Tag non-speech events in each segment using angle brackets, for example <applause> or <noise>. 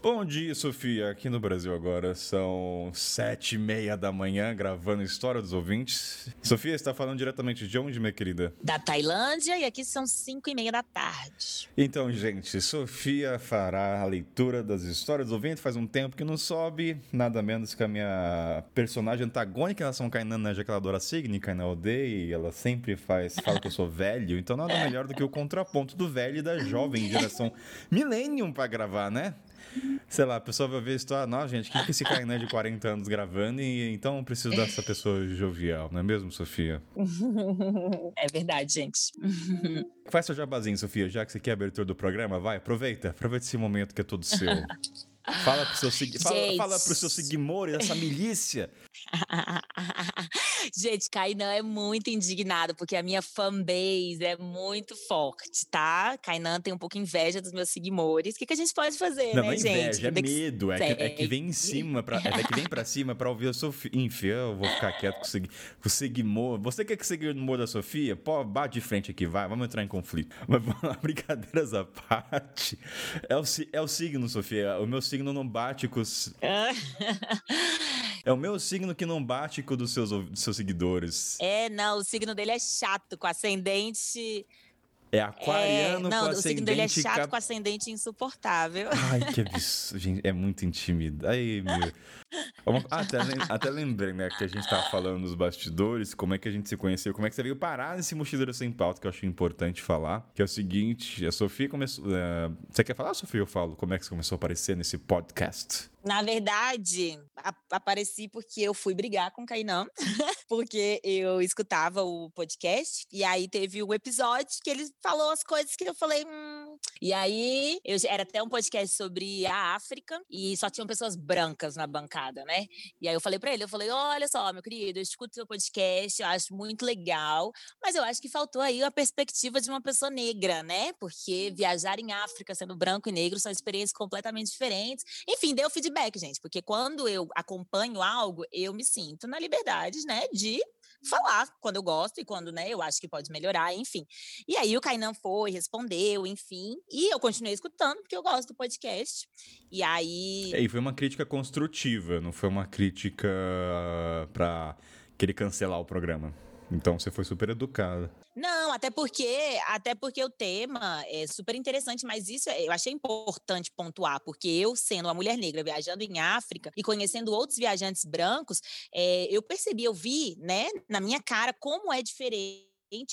Bom dia, Sofia. Aqui no Brasil agora são sete e meia da manhã, gravando História dos Ouvintes. Sofia, está falando diretamente de onde, minha querida? Da Tailândia e aqui são cinco e meia da tarde. Então, gente, Sofia fará a leitura das Histórias dos Ouvintes. Faz um tempo que não sobe, nada menos que a minha personagem antagônica em relação a Kainan, né? Já que ela adora Signy, Kainan odeia e ela sempre faz, fala que eu sou velho. Então, nada melhor do que o contraponto do velho e da jovem geração <laughs> Millennium para gravar, né? Sei lá, a pessoa vai ver a história, não, gente, quem que esse Kainan de 40 anos gravando e então preciso dessa pessoa jovial, não é mesmo, Sofia? <laughs> É verdade, gente. <laughs> Faz seu jabazinho, Sofia, já que você quer a abertura do programa, vai, aproveita, aproveita esse momento que é todo seu. <laughs> Fala pro seu, fala, fala seu seguimores, essa milícia. Gente, Kainan é muito indignado, porque a minha fanbase é muito forte, tá? Kainan tem um pouco inveja dos meus seguidores. O que, que a gente pode fazer, Não, né, não é gente? inveja, é Vida que medo. É que, é que vem em cima, pra, é que vem pra cima pra ouvir a Sofia. Enfim, eu vou ficar quieto com o, segui, com o seguimor. Você quer que o seguimor da Sofia? Pô, bate de frente aqui, vai. Vamos entrar em conflito. <laughs> Mas vamos lá, brincadeiras à parte. É o, é o signo, Sofia. O meu signo não bate com os. <laughs> É o meu signo que não bate com o dos seus, dos seus seguidores. É, não, o signo dele é chato, com ascendente. É É, aquariano não, com o signo dele é ascendente chato cap- com ascendente insuportável. Ai, que absurdo. Gente, é muito intimidado. Ai, meu. <laughs> Até, até lembrei, né, que a gente tava falando nos bastidores, como é que a gente se conheceu, como é que você veio parar nesse mochileiro sem pauta, que eu acho importante falar. Que é o seguinte, a Sofia começou. eh, você quer falar, Sofia? Eu falo. Como é que você começou a aparecer nesse podcast? Na verdade, apareci porque eu fui brigar com o Kainan, <laughs> porque eu escutava o podcast e aí teve um episódio que ele falou as coisas que eu falei. Hum. E aí, eu, era até um podcast sobre a África e só tinham pessoas brancas na bancada, né? E aí eu falei pra ele, eu falei, olha só, meu querido, eu escuto seu podcast, eu acho muito legal, mas eu acho que faltou aí a perspectiva de uma pessoa negra, né? Porque viajar em África sendo branco e negro são experiências completamente diferentes. Enfim, deu feedback, gente, porque quando eu acompanho algo, eu me sinto na liberdade, né, de falar quando eu gosto e quando, né, eu acho que pode melhorar, enfim. E aí o Kainan foi, respondeu, enfim, e eu continuei escutando porque eu gosto do podcast. E aí E foi uma crítica construtiva, não foi uma crítica pra querer cancelar o programa. Então você foi super educada. Não, até porque, até porque o tema é super interessante, mas isso é- eu achei importante pontuar, porque eu, sendo uma mulher negra viajando em África e conhecendo outros viajantes brancos, é, eu percebi, eu vi, né, na minha cara como é diferente.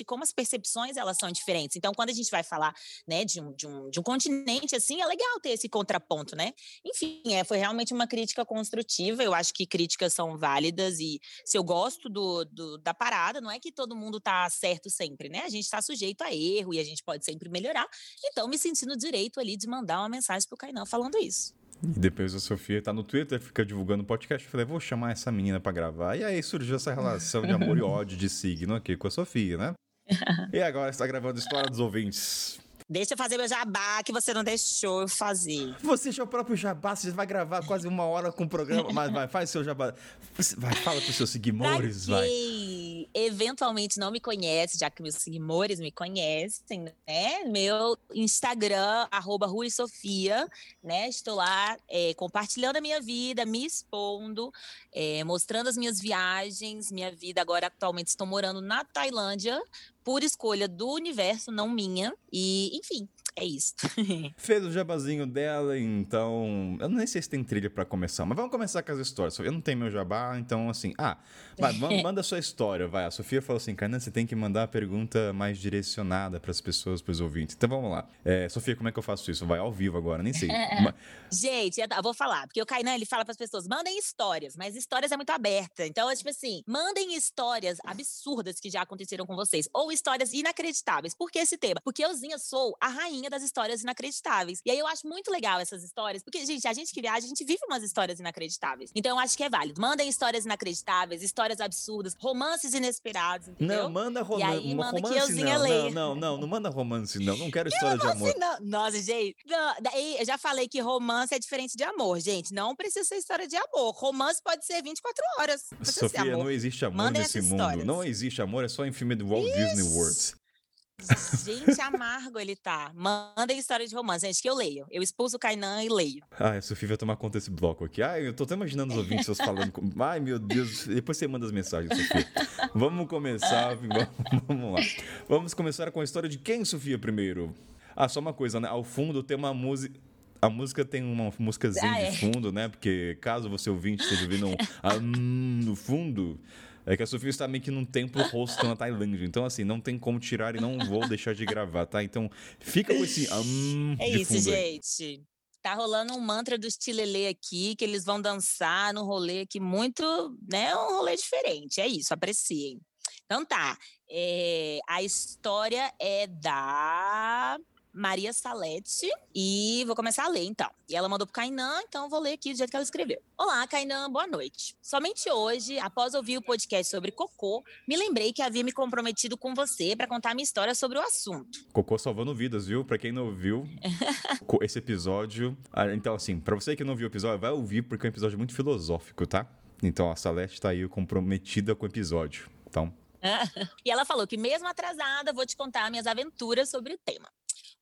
Como as percepções elas são diferentes. Então, quando a gente vai falar né, de, um, de, um, de um continente assim, é legal ter esse contraponto, né? Enfim, é, foi realmente uma crítica construtiva. Eu acho que críticas são válidas e se eu gosto do, do- da parada, não é que todo mundo tá certo sempre, né? A gente está sujeito a erro e a gente pode sempre melhorar. Então, me senti no direito ali de mandar uma mensagem pro Kainan falando isso. E depois a Sofia tá no Twitter, fica divulgando o podcast. Eu falei, vou chamar essa menina pra gravar. E aí surgiu essa relação de amor e <laughs> ódio de signo aqui com a Sofia, né? E agora está gravando História dos Ouvintes. Deixa eu fazer meu jabá que você não deixou eu fazer. Você já é o próprio jabá, você vai gravar quase uma hora com o programa, mas vai, faz seu jabá. Vai, fala pros seus Pra seguidores, vai. Eventualmente não me conhece, já que meus seguidores me conhecem, né? Meu Instagram, arroba Rui Sofia, né? Estou lá é, compartilhando a minha vida, me expondo, é, mostrando as minhas viagens, minha vida. Agora, atualmente, estou morando na Tailândia, por escolha do universo, não minha. E, enfim, é isso. <laughs> Fez o jabazinho dela, então. Eu nem sei se tem trilha pra começar, mas vamos começar com as histórias. Eu não tenho meu jabá, então assim. Ah, vai, <laughs> manda a sua história, vai. A Sofia falou assim: Carnan, você tem que mandar a pergunta mais direcionada pras pessoas, pros ouvintes. Então vamos lá. É, Sofia, como é que eu faço isso? Vai ao vivo agora, nem sei. <laughs> Ma- Gente, eu vou falar, porque o Kainan, ele fala para as pessoas, mandem histórias, mas histórias é muito aberta. Então, é tipo assim, mandem histórias absurdas que já aconteceram com vocês, ou histórias inacreditáveis. Por que esse tema? Porque euzinha sou a rainha das histórias inacreditáveis. E aí eu acho muito legal essas histórias, porque, gente, a gente que viaja, a gente vive umas histórias inacreditáveis. Então, eu acho que é válido. Mandem histórias inacreditáveis, histórias absurdas, romances inesperados, entendeu? Não, manda E roman aí, manda que romance. euzinha Não, leia. não, não, não, não manda romance, não. Não quero <laughs> história de amor. Assim, não. Nossa, gente. não, daí eu já falei que romance é diferente de amor, gente. Não precisa ser história de amor. Romance pode ser 24 horas. Não Sofia, amor. não existe amor Mandem nesse mundo. histórias. Não existe amor, é só em filme do Walt Disney World. Gente, amargo ele tá. Mandem história de romance, gente, que eu leio. Eu expulso o Kainan e leio. Ai, a Sofia vai tomar conta desse bloco aqui. Ai, eu tô até imaginando os ouvintes seus falando. Com... <laughs> Ai, meu Deus. Depois você manda as mensagens, Sofia. Vamos começar. Vamos lá. Vamos começar com a história de quem, Sofia, primeiro? Ah, só uma coisa, né? Ao fundo tem uma música. A música tem uma músicazinha ah, é. de fundo, né? Porque caso você ouvinte esteja ouvindo um ah, no fundo, é que a Sofia está meio que num templo rosto na Tailândia. Então, assim, não tem como tirar e não vou deixar de gravar, tá? Então, fica com esse. Um, <laughs> é isso, gente. Tá rolando um mantra do Tilelê aqui, que eles vão dançar num rolê aqui muito, né? Um rolê diferente. É isso, apreciem. Então tá. É, a história é da Maria Salete. E vou começar a ler, então. E ela mandou pro Kainan, então vou ler aqui do jeito que ela escreveu. Olá, Kainan, boa noite. Somente hoje, após ouvir o podcast sobre cocô, me lembrei que havia me comprometido com você para contar minha história sobre o assunto. Cocô salvando vidas, viu? Para quem não ouviu <laughs> esse episódio. Então, assim, para você que não viu o episódio, vai ouvir, porque é um episódio muito filosófico, tá? Então, a Salete tá aí comprometida com o episódio. Então, <laughs> e ela falou que, mesmo atrasada, vou te contar minhas aventuras sobre o tema.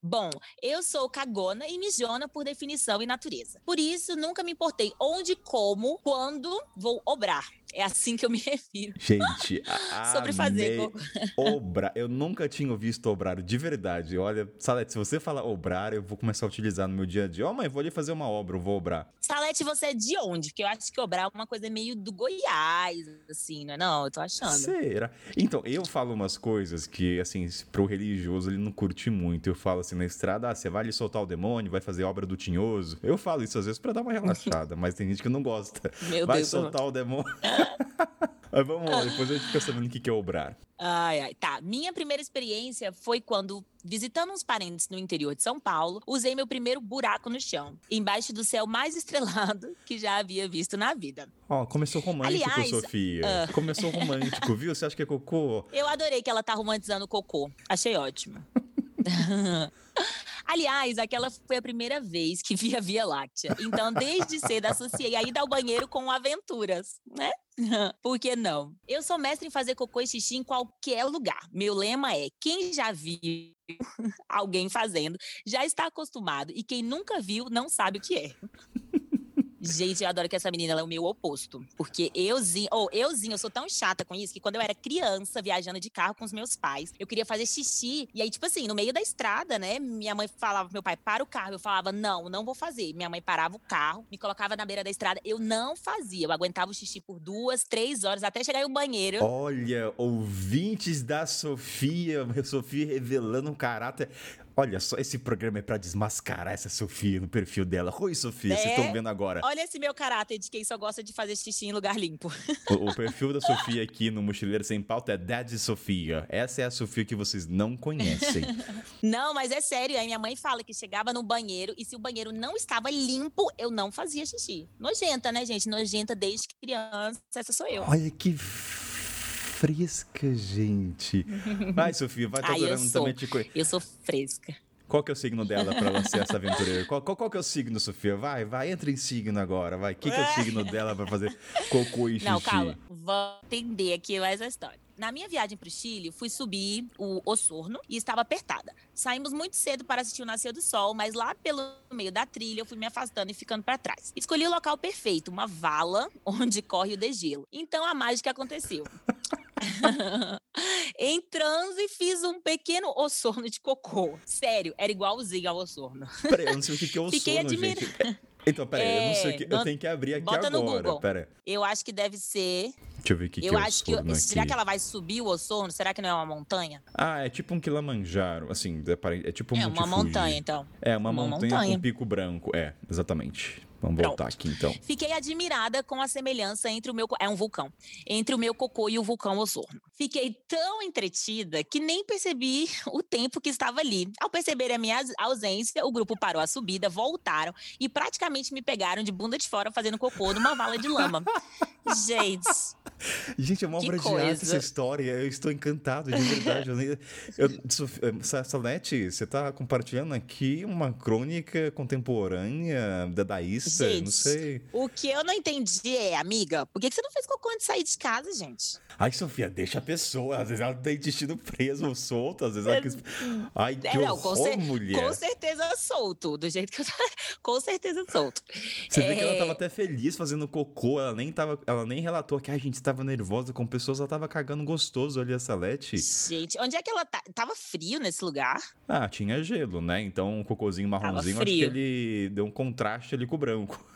Bom, eu sou cagona e mijona por definição e natureza. Por isso, nunca me importei onde, como, quando vou obrar. É assim que eu me <laughs> refiro. Gente, sobre fazer <laughs> obra. Eu nunca tinha visto obrar de verdade. Olha, Salete, se você falar obrar, eu vou começar a utilizar no meu dia a dia. Ó, oh, mãe, vou ali fazer uma obra, eu vou obrar. Salete, você é de onde? Porque eu acho que obrar é uma coisa meio do Goiás, assim, não é? Não, eu tô achando. Será? Então, eu falo umas coisas que, assim, pro religioso ele não curte muito. Eu falo assim na estrada, ah, você vai ali soltar o demônio, vai fazer obra do tinhoso. Eu falo isso às vezes para dar uma relaxada, mas tem gente que não gosta. Meu vai Deus soltar o demônio. <laughs> <laughs> Mas vamos lá, depois a gente fica sabendo o que é obrar. Ai, ai, tá. Minha primeira experiência foi quando, visitando uns parentes no interior de São Paulo, usei meu primeiro buraco no chão, embaixo do céu mais <laughs> estrelado que já havia visto na vida. Ó, oh, começou romântico, Aliás, Sofia. Uh... Começou romântico, viu? Você acha que é cocô? Eu adorei que ela tá romantizando o cocô. Achei ótimo. <laughs> Aliás, aquela foi a primeira vez que vi a Via Láctea. Então, desde cedo, associei a ida ao banheiro com aventuras, né? <laughs> Por que não? Eu sou mestre em fazer cocô e xixi em qualquer lugar. Meu lema é: quem já viu <laughs> alguém fazendo já está acostumado, e quem nunca viu não sabe o que é. Gente, eu adoro que essa menina ela é o meu oposto. Porque euzinho, ou oh, euzinho, eu sou tão chata com isso que quando eu era criança, viajando de carro com os meus pais, eu queria fazer xixi. E aí, tipo assim, no meio da estrada, né? Minha mãe falava, meu pai, para o carro. Eu falava, não, não vou fazer. Minha mãe parava o carro, me colocava na beira da estrada. Eu não fazia. Eu aguentava o xixi por duas, três horas, até chegar no banheiro. Olha, ouvintes da Sofia, <laughs> Sofia revelando um caráter. Olha só, esse programa é para desmascarar essa Sofia no perfil dela. Oi, Sofia, é? vocês estão vendo agora. Olha esse meu caráter de quem só gosta de fazer xixi em lugar limpo. <laughs> O, o perfil da Sofia aqui no Mochileiro Sem Pauta é Dad Sofia. Essa é a Sofia que vocês não conhecem. <laughs> não, mas é sério. Aí minha mãe fala que chegava no banheiro e se o banheiro não estava limpo, eu não fazia xixi. Nojenta, né, gente? Nojenta desde criança. Essa sou eu. Olha que fresca, gente. <laughs> Vai, Sofia, vai, Ai, adorando também te conhecer. Eu sou fresca. Qual que é o signo dela para ela ser essa aventureira? <laughs> Qual, qual, qual, que é o signo, Sofia? Vai, vai, entra em signo agora, vai. O que, que é o signo <laughs> dela para fazer cocô e xixi? Não, calma. Vou entender aqui mais a história. Na minha viagem para o Chile, fui subir o Osorno e estava apertada. Saímos muito cedo para assistir o nascer do sol, mas lá pelo meio da trilha eu fui me afastando e ficando para trás. Escolhi o local perfeito, uma vala onde corre o degelo. Então a mágica aconteceu. <laughs> em transe, fiz um pequeno ossorno de cocô. Sério, era igualzinho ao ossorno. Peraí, eu não sei o que é ossorno, <laughs> Fiquei admir... gente. <laughs> Então, peraí, é, eu não sei o que. Eu tenho que abrir aqui bota agora. No Google. Pera. Eu acho que deve ser. Deixa eu ver o que, eu que é acho que aqui. Será que ela vai subir o Ossorno? Será que não é uma montanha? Ah, é tipo um Kilimanjaro, assim, é, é tipo um É uma montanha, então. É, uma, uma montanha, montanha com pico branco. É, exatamente. Vamos Pronto. voltar aqui então. Fiquei admirada com a semelhança entre o meu. É um vulcão. Entre o meu cocô e o vulcão Osorno. Fiquei tão entretida que nem percebi o tempo que estava ali. Ao perceber a minha ausência, o grupo parou a subida, voltaram e praticamente me pegaram de bunda de fora fazendo cocô numa vala de lama. <laughs> Gente. Gente, é uma obra de arte essa coisa. história. Eu estou encantado, de verdade. Eu, <laughs> eh, Salete, você está compartilhando aqui uma crônica contemporânea, dadaísta, não Gente, sei. O que eu não entendi é, amiga, por que que você não fez cocô antes de sair de casa, gente? Ai, Sofia, deixa a pessoa. Às vezes ela tem intestino preso ou solto, às vezes ela quis... <laughs> Ai, que É, não, com, horror, cer- mulher. com certeza solto, do jeito que eu tô... <laughs> Com certeza solto. Você vê que ela É, tava até feliz fazendo cocô, ela nem, tava, ela nem relatou que "Ai, a gente estava nervosa com pessoas, ela tava cagando gostoso ali, a Salete. Gente, onde é que ela tá? Tava frio nesse lugar? Ah, tinha gelo, né? Então um cocôzinho marronzinho, acho que ele deu um contraste ali com o branco. 痛苦。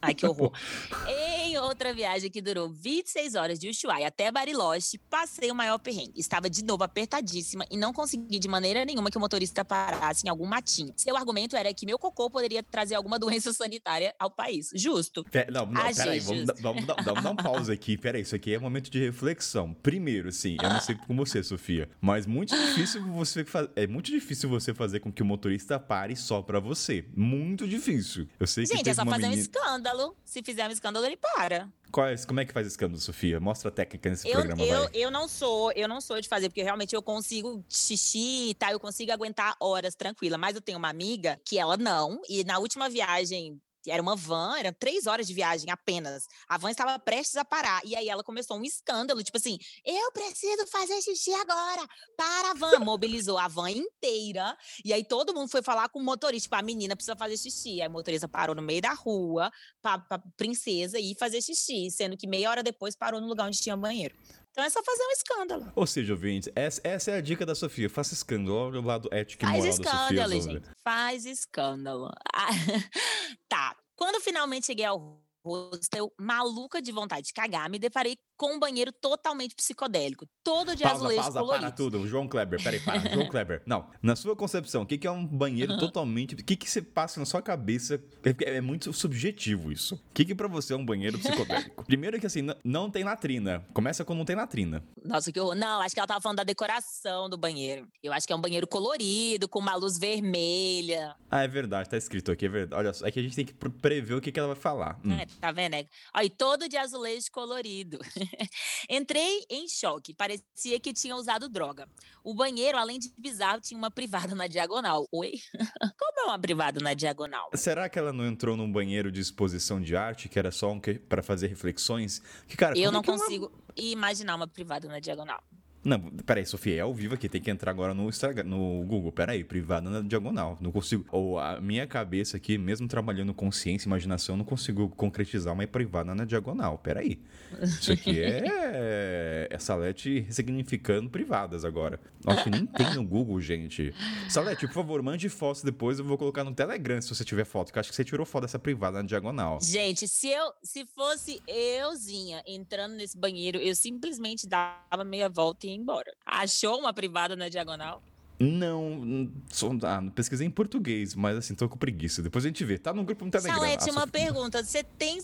Ai, que horror. <laughs> em outra viagem que durou 26 horas de Ushuaia até Bariloche, passei o maior perrengue. Estava de novo apertadíssima e não consegui de maneira nenhuma que o motorista parasse em algum matinho. Seu argumento era que meu cocô poderia trazer alguma doença <laughs> sanitária ao país. Justo. Não, não, Ah, peraí, gente, vamos, dar- vamos, vamos dar um pause aqui. Peraí, isso aqui é um momento de reflexão. Primeiro, sim, eu não sei com você, Sofia, mas muito difícil você é muito difícil você fazer com que o motorista pare só pra você. Muito difícil. Eu sei que Gente, é teve só fazer um menina... escândalo. Se fizer um escândalo, ele para. Qual é- como é que faz escândalo, Sofia? Mostra a técnica nesse Eu, programa, eu, vai. eu não sou, eu não sou de fazer, porque realmente eu consigo xixi e tal, eu consigo aguentar horas tranquila. Mas eu tenho uma amiga que ela não, e na última viagem. Era uma van, eram três horas de viagem apenas. A van estava prestes a parar. E aí ela começou um escândalo, tipo assim: eu preciso fazer xixi agora. Para a van. Mobilizou a van inteira. E aí todo mundo foi falar com o motorista. Tipo, a menina precisa fazer xixi. Aí o motorista parou no meio da rua pra princesa ir fazer xixi, sendo que meia hora depois parou no lugar onde tinha banheiro. Então é só fazer um escândalo. Ou seja, ouvintes, essa, essa é a dica da Sofia. Faça escândalo. Olha o lado ético e Faz moral da Sofia. escândalo, Zouve. gente. Faz escândalo. Ah, <laughs> tá. Quando finalmente cheguei ao hostel, maluca de vontade de cagar, me deparei com um banheiro totalmente psicodélico, todo de Pausa, azulejos pausa, coloridos. para tudo. João Kleber, peraí, para. João <laughs> Kleber. Não, na sua concepção, o que que é um banheiro totalmente... O que que você passa na sua cabeça? É, é muito subjetivo isso. O que que pra você é um banheiro psicodélico? <laughs> Primeiro que assim, não tem latrina. Começa com não tem latrina. Nossa, que horror. Não, acho que ela tava falando da decoração do banheiro. Eu acho que é um banheiro colorido, com uma luz vermelha. Ah, é verdade, tá escrito aqui, é verdade. Olha só, é que a gente tem que pre- prever o que que ela vai falar. Hum. É, tá vendo? né? Olha, e todo de azulejo colorido. <laughs> <laughs> Entrei em choque. Parecia que tinha usado droga. O banheiro, além de bizarro, tinha uma privada na diagonal. Oi? <laughs> Como é uma privada na diagonal? Será que ela não entrou num banheiro de exposição de arte, que era só um que, pra fazer reflexões? Que, cara, Eu não é consigo imaginar uma privada na diagonal. Não, peraí, Sofia, é ao vivo aqui, tem que entrar agora no, Instagram, no Google. Peraí, privada na diagonal. Não consigo. Ou a minha cabeça aqui, mesmo trabalhando consciência e imaginação, não consigo concretizar uma privada na diagonal. Peraí. Isso aqui é. É Salete ressignificando privadas agora. Acho que nem tem no Google, gente. Salete, por favor, mande fotos depois, eu vou colocar no Telegram se você tiver foto, que eu acho que você tirou foto dessa privada na diagonal. Gente, se eu, se fosse euzinha entrando nesse banheiro, eu simplesmente dava meia volta e embora. Achou uma privada na diagonal? Não, hum, só, ah, pesquisei em português, mas assim, tô com preguiça. Depois a gente vê. Tá no grupo no Telegram. Salete, A uma pergunta. Você tem.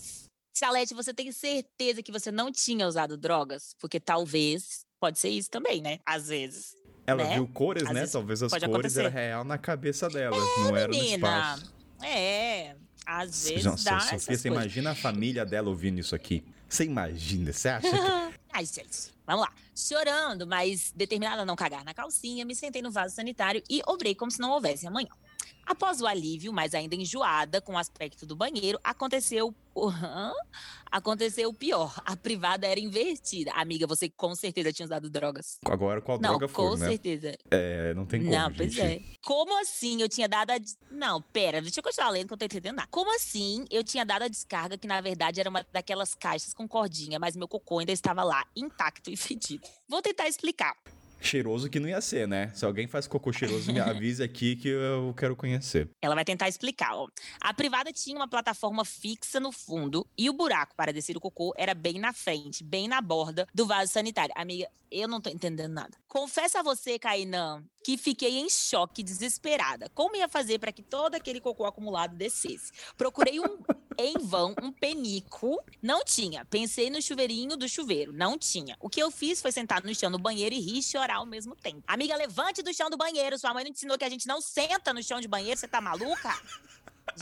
Salete, você tem certeza que você não tinha usado drogas? Porque talvez. Pode ser isso também, né? Às vezes. Ela né? viu cores, Às né? Talvez as cores acontecer. eram real na cabeça dela, não era no Menina. espaço. É. Às vezes Nossa, dá Sofia, você coisas. imagina a família dela ouvindo isso aqui. Você imagina? Você acha que... <laughs> Ai, gente, vamos lá. Chorando, mas determinada a não cagar na calcinha, me sentei no vaso sanitário e obrei como se não houvesse amanhã. Após o alívio, mas ainda enjoada com o aspecto do banheiro, aconteceu o Hã? aconteceu o pior. A privada era invertida. Amiga, você com certeza tinha usado drogas. Agora qual não, droga com for, né? certeza. É, não tem como, Não, pois gente. é. Como assim eu tinha dado a. Não, pera, deixa eu continuar lendo que eu não tô entendendo nada. Como assim eu tinha dado a descarga que na verdade era uma daquelas caixas com cordinha, mas meu cocô ainda estava lá, intacto e fedido? Vou tentar explicar. Cheiroso que não ia ser, né? Se alguém faz cocô cheiroso, me <laughs> avise aqui que eu quero conhecer. Ela vai tentar explicar. Ó. A privada tinha uma plataforma fixa no fundo e o buraco para descer o cocô era bem na frente, bem na borda do vaso sanitário. Amiga, eu não tô entendendo nada. Confesso a você, Kainan, que fiquei em choque, desesperada. Como ia fazer para que todo aquele cocô acumulado descesse? Procurei um em vão um penico. Não tinha. Pensei no chuveirinho do chuveiro. Não tinha. O que eu fiz foi sentar no chão do banheiro e rir e chorar ao mesmo tempo. Amiga, levante do chão do banheiro. Sua mãe não ensinou que a gente não senta no chão de banheiro. Você tá maluca?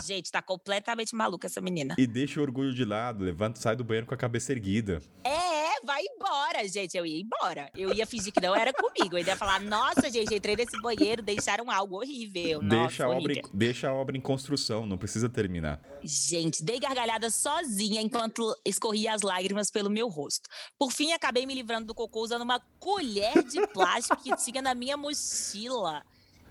Gente, tá completamente maluca essa menina. E deixa o orgulho de lado, levanta, sai do banheiro com a cabeça erguida. É, vai embora, gente. Eu ia embora. Eu ia fingir que não era comigo. Eu ia falar, nossa, gente, entrei nesse banheiro, deixaram algo horrível. Deixa, nossa, a, obra em, deixa a obra em construção, não precisa terminar. Gente, dei gargalhada sozinha enquanto escorria as lágrimas pelo meu rosto. Por fim, acabei me livrando do cocô usando uma colher de plástico que tinha na minha mochila.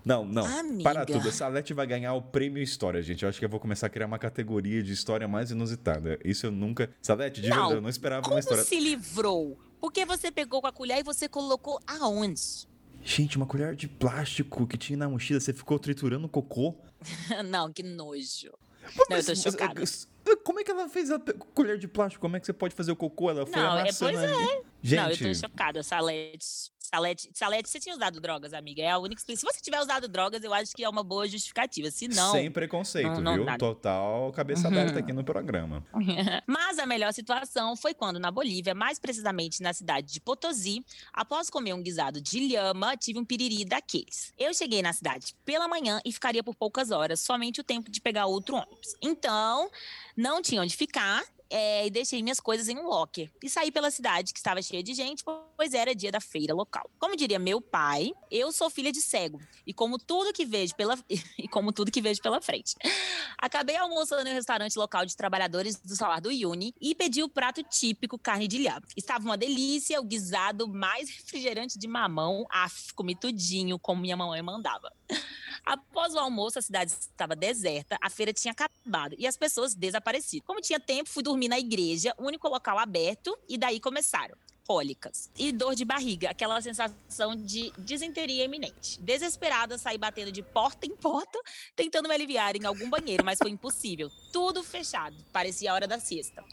Não, não. Amiga. Para tudo. A Salete vai ganhar o prêmio História, gente. Eu acho que eu vou começar a criar uma categoria de história mais inusitada. Isso eu nunca. Salete, de Não, verdade, eu não esperava Como uma história. se livrou? Porque você pegou com a colher e você colocou aonde? Gente, uma colher de plástico que tinha na mochila, você ficou triturando cocô? <laughs> não, que nojo. Pô, Não, eu tô chocada. Como é que ela fez a colher de plástico? Como é que você pode fazer o cocô? Ela foi Não, é, amassando pois ali. Gente, Não, eu tô chocada, Salete. Salete, Salete, você tinha usado drogas, amiga. É a única. Se você tiver usado drogas, eu acho que é uma boa justificativa. Se não. sem preconceito, não- não viu? dá. Total cabeça Uhum. aberta aqui no programa. <laughs> Mas a melhor situação foi quando, na Bolívia, mais precisamente na cidade de Potosí, após comer um guisado de lhama, tive um piriri daqueles. Eu cheguei na cidade pela manhã e ficaria por poucas horas, somente o tempo de pegar outro ônibus. Então, não tinha onde ficar. É, e deixei minhas coisas em um locker. E saí pela cidade, que estava cheia de gente, pois era dia da feira local. Como diria meu pai, eu sou filha de cego. E como tudo que vejo pela, <laughs> e como tudo que vejo pela frente. Acabei almoçando em um restaurante local de trabalhadores do salar do Uni e pedi o prato típico carne de lhama. Estava uma delícia, o guisado mais <laughs> refrigerante de mamão. Af, comi tudinho, como minha mamãe mandava. Após o almoço, a cidade estava deserta, a feira tinha acabado e as pessoas desaparecidas. Como tinha tempo, fui dormir na igreja, único local aberto, e daí começaram. Cólicas e dor de barriga, aquela sensação de desinteria iminente. Desesperada, saí batendo de porta em porta, tentando me aliviar em algum banheiro, mas foi impossível. Tudo fechado, parecia a hora da siesta.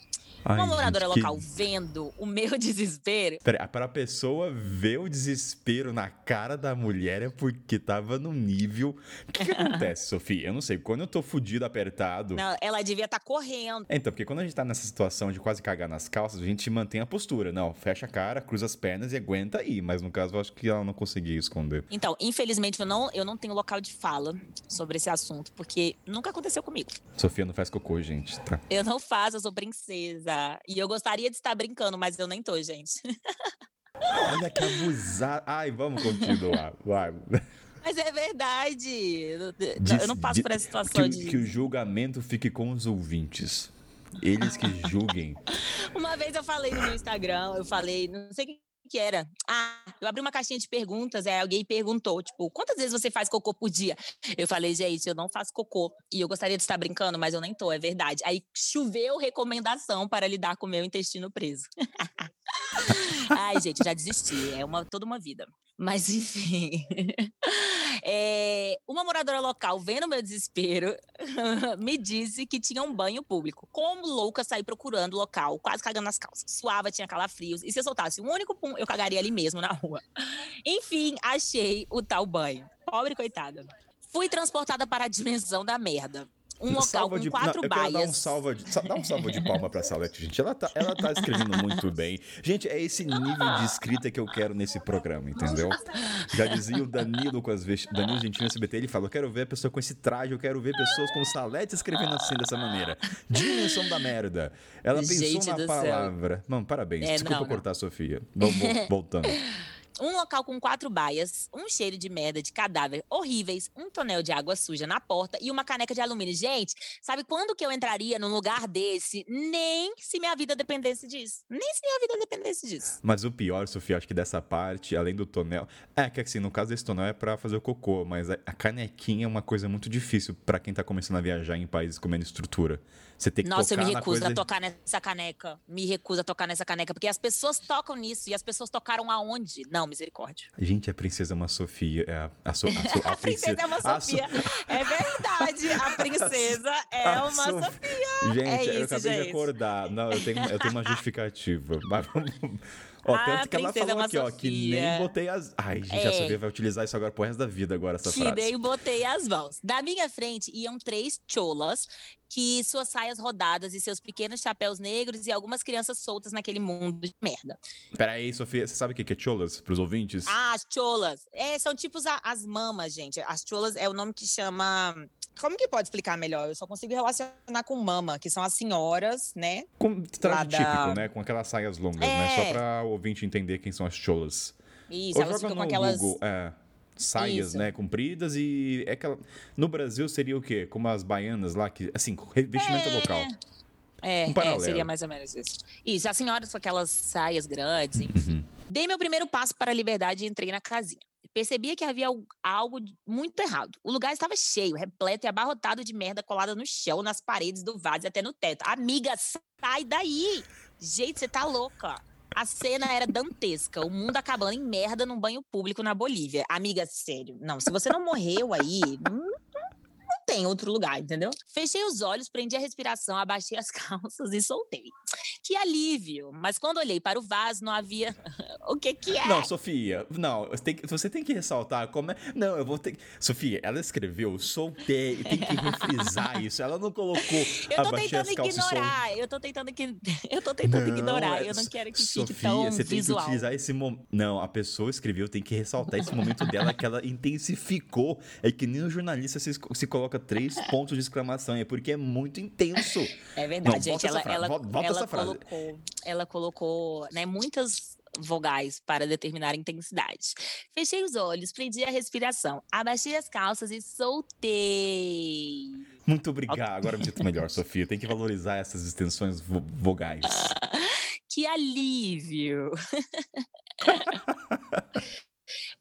Ai, Uma moradora gente, que- local vendo o meu <laughs> desespero, Pera, para a pessoa ver o desespero na cara da mulher é porque tava no nível. O que, que acontece, <laughs> Sofia? Eu não sei. Quando eu tô fudido, apertado. não, ela devia estar correndo. Então, porque quando a gente tá nessa situação de quase cagar nas calças, a gente mantém a postura. Não, fecha a cara, cruza as pernas e aguenta aí. Mas no caso, eu acho que ela não conseguia esconder. Então, infelizmente, eu não, eu não tenho local de fala sobre esse assunto, porque nunca aconteceu comigo. Sofia não faz cocô, gente, tá? Eu não faço, eu sou princesa. E eu gostaria de estar brincando, mas eu nem tô, gente. Olha que abusado. Ai, vamos continuar. Vai. Mas é verdade. Eu- não passo por essa Que, situação o- de. que o julgamento fique com os ouvintes. Eles que julguem. <laughs> Uma vez eu falei no meu Instagram, eu falei, não sei o que era. Ah, eu abri uma caixinha de perguntas, aí alguém perguntou, tipo, quantas vezes você faz cocô por dia? Eu falei, gente, eu não faço cocô. E eu gostaria de estar brincando, mas eu nem tô, é verdade. Aí choveu recomendação para lidar com o meu intestino preso. <laughs> Ai, gente, já desisti. É uma, toda uma vida. Mas, enfim. <laughs> É, uma moradora local, vendo meu desespero, <laughs> me disse que tinha um banho público. Como louca, saí procurando o local, quase cagando nas calças. Suava, tinha calafrios. E se eu soltasse um único pum, eu cagaria ali mesmo, na rua. Enfim, achei o tal banho. Pobre coitada. Fui transportada para a dimensão da merda. Um local Salva com de, quatro não, eu quero dar um baias. salva de, dá um salva de palma pra Salete, gente. Ela tá, ela tá escrevendo muito bem. Gente, é esse nível de escrita que eu quero nesse programa, entendeu? Já dizia o Danilo com as. Danilo Gentili no SBT, ele fala: Eu quero ver a pessoa com esse traje, eu quero ver pessoas como Salete escrevendo assim, dessa maneira. Dimensão da merda. Ela pensou Gente na do céu. palavra. Mano, parabéns. É, Desculpa não, não. cortar, Sofia. Vamos vol- voltando. Um local com quatro baias, um cheiro de merda, de cadáver horríveis, um tonel de água suja na porta e uma caneca de alumínio. Gente, sabe quando que eu entraria num lugar desse? Nem se minha vida dependesse disso. Nem se minha vida dependesse disso. Mas o pior, Sofia, acho que dessa parte, além do tonel. É que assim, no caso desse tonel é pra fazer o cocô, mas a, canequinha é uma coisa muito difícil pra quem tá começando a viajar em países com menos estrutura. Você tem que Nossa, eu me recuso coisa... a tocar nessa caneca. Me recuso a tocar nessa caneca, porque as pessoas tocam nisso e as pessoas tocaram aonde? Não, misericórdia. Gente, a princesa é uma Sofia. É a, a, so- a, so- a <laughs> A princesa é uma a so- Sofia. É verdade, a princesa <laughs> é a uma Sof- Sofia. Gente, É eu isso, acabei de gente. acordar. Não, eu tenho, eu tenho uma justificativa. <laughs> Mas vamos. Ó, Ah, tanto que ela princesa é falou aqui, ó, que nem Sofia. botei as. Ai, gente, a É. Sofia vai utilizar isso agora pro resto da vida, agora, essa frase. Tirei e botei as mãos. Da minha frente iam três cholas que suas saias rodadas e seus pequenos chapéus negros e algumas crianças soltas naquele mundo de merda. Peraí, Sofia, você sabe o que é cholas pros ouvintes? Ah, as cholas. É, são tipos a, as mamas, gente. As cholas é o nome que chama. Como que pode explicar melhor? Eu só consigo relacionar com mama, que são as senhoras, né? Com traje Lá típico, da- né? Com aquelas saias longas, né? Só É. pra o ouvinte entender quem são as cholas. Isso, Ou elas ficam com aquelas. Google, é, saias, Isso. né, compridas e é aquela... No Brasil seria o quê? Como as baianas lá, que, assim, vestimenta É. local. É, Um é, seria mais ou menos isso. Isso, as senhoras com aquelas saias grandes, enfim. Uhum. Dei meu primeiro passo para a liberdade e entrei na casinha. Percebia que havia al- algo muito errado. O lugar estava cheio, repleto e abarrotado de merda colada no chão, nas paredes do vaso e até no teto. Amiga, sai daí! Gente, você tá louca. A cena era dantesca, o mundo acabando em merda num banho público na Bolívia. Amiga, sério. Não, se você não morreu aí, não tem outro lugar, entendeu? Fechei os olhos, prendi a respiração, abaixei as <laughs> calças e soltei. Que alívio! Mas quando olhei para o vaso, não havia. <laughs> o que que é? Não, Sofia, não, você tem, que- você tem que ressaltar como é. Não, eu vou ter. Sofia, ela escreveu, soltei, tem que refrisar isso. Ela não colocou. Eu tô abaixei tentando as calças e sol- ignorar, eu tô tentando que <laughs> eu tô tentando Não, ignorar, é- eu não quero que Sofia, fique tão você tem que utilizar esse momento. Não, a pessoa escreveu, tem que ressaltar esse momento dela que ela intensificou. É que nem o jornalista se, se coloca três pontos de exclamação, é porque é muito intenso. É verdade, Não, gente, ela ela, volta ela essa frase. colocou, ela colocou, né, muitas vogais para determinar a intensidade. Fechei os olhos, prendi a respiração, abaixei as calças e soltei. Muito obrigado. Agora me sinto melhor, Sofia. Tem que valorizar essas extensões vo- vogais. <laughs> Que alívio! <laughs>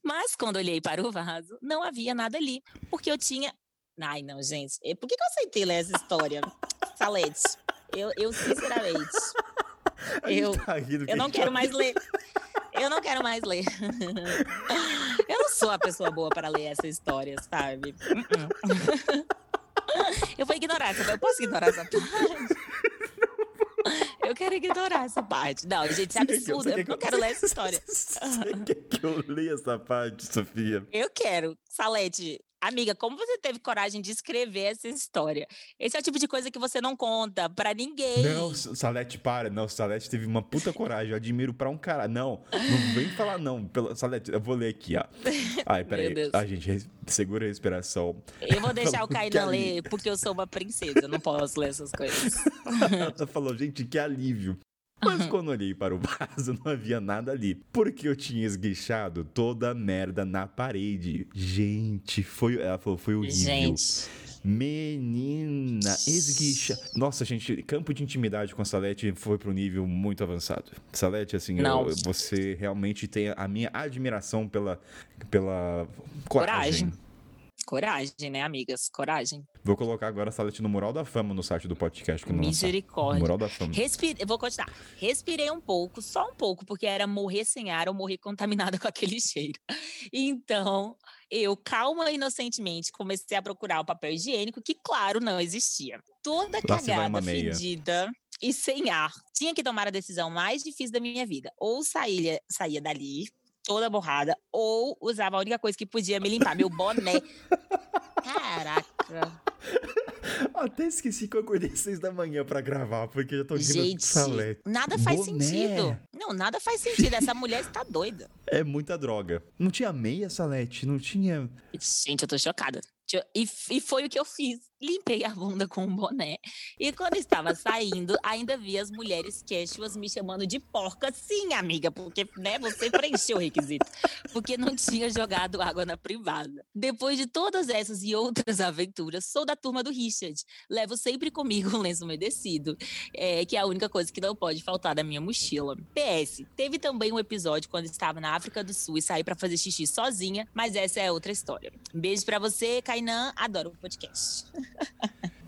Mas quando olhei para o vaso, não havia nada ali, porque eu tinha. Ai, não, gente. Por que, que eu aceitei ler essa história? Salete, eu, eu sinceramente, eu- tá eu não quero mais ler. Eu não quero mais ler. Eu não sou a pessoa boa para ler essa história, sabe? Uh-uh. Eu vou ignorar essa. Eu posso ignorar essa parte? Eu quero ignorar essa parte. Não, gente, isso é quer que eu- absurdo. que não eu- quero ler essa história. <laughs> Você quer que eu leia essa parte, Sofia? Eu quero. Salete, amiga, como você teve coragem de escrever essa história? Esse é o tipo de coisa que você não conta pra ninguém. Não, Salete, para. Não, Salete teve uma puta coragem. Eu admiro pra um cara. Não, não vem falar não. Pela... Salete, eu vou ler aqui, ó. Ai, <laughs> peraí. Ai, gente, segura a respiração. Eu vou deixar o Kainan ler, porque eu sou uma princesa. Eu não posso ler essas coisas. <laughs> Ela falou, gente, que alívio. Mas quando olhei para o vaso, <laughs> não havia nada ali. Porque eu tinha esguichado toda a merda na parede. Gente, foi. Ela falou, foi horrível. Gente. Menina, esguicha. Nossa, gente, campo de intimidade com a Salete foi pro nível muito avançado. Salete, assim, eu- você realmente tem a minha admiração pela, pela coragem. Coragem. Coragem, né, amigas? Coragem. Vou colocar agora a Salete no Mural da Fama no site do podcast que. Misericórdia. Mural da Fama. Respire... Vou continuar. Respirei um pouco, só um pouco, porque era morrer sem ar ou morrer contaminada <laughs> com aquele cheiro. Então, eu, calma e inocentemente, comecei a procurar o papel higiênico, que, claro, não existia. Toda Lá cagada, fedida e sem ar. Tinha que tomar a decisão mais difícil da minha vida. Ou saía, saía dali, toda borrada, ou usava a única coisa que podia me limpar, meu boné. <laughs> Caraca. Até esqueci que eu acordei às seis da manhã pra gravar, porque já tô de Gente, Salete. nada faz Boné. sentido. Não, nada faz sentido. Essa mulher está doida. É muita droga. Não tinha meia, Salete? Não tinha. Gente, eu tô chocada. E, e foi o que eu fiz. Limpei a bunda com um boné. E quando estava saindo, ainda vi as mulheres queixuas me chamando de porca. Sim, amiga, porque né, você preencheu o requisito. Porque não tinha jogado água na privada. Depois de todas essas e outras aventuras, sou da turma do Richard. Levo sempre comigo um lenço umedecido, é, que é a única coisa que não pode faltar da minha mochila. PS, teve também um episódio quando estava na África do Sul e saí pra fazer xixi sozinha, mas essa é outra história. Beijo pra você, Kainan. Adoro o podcast.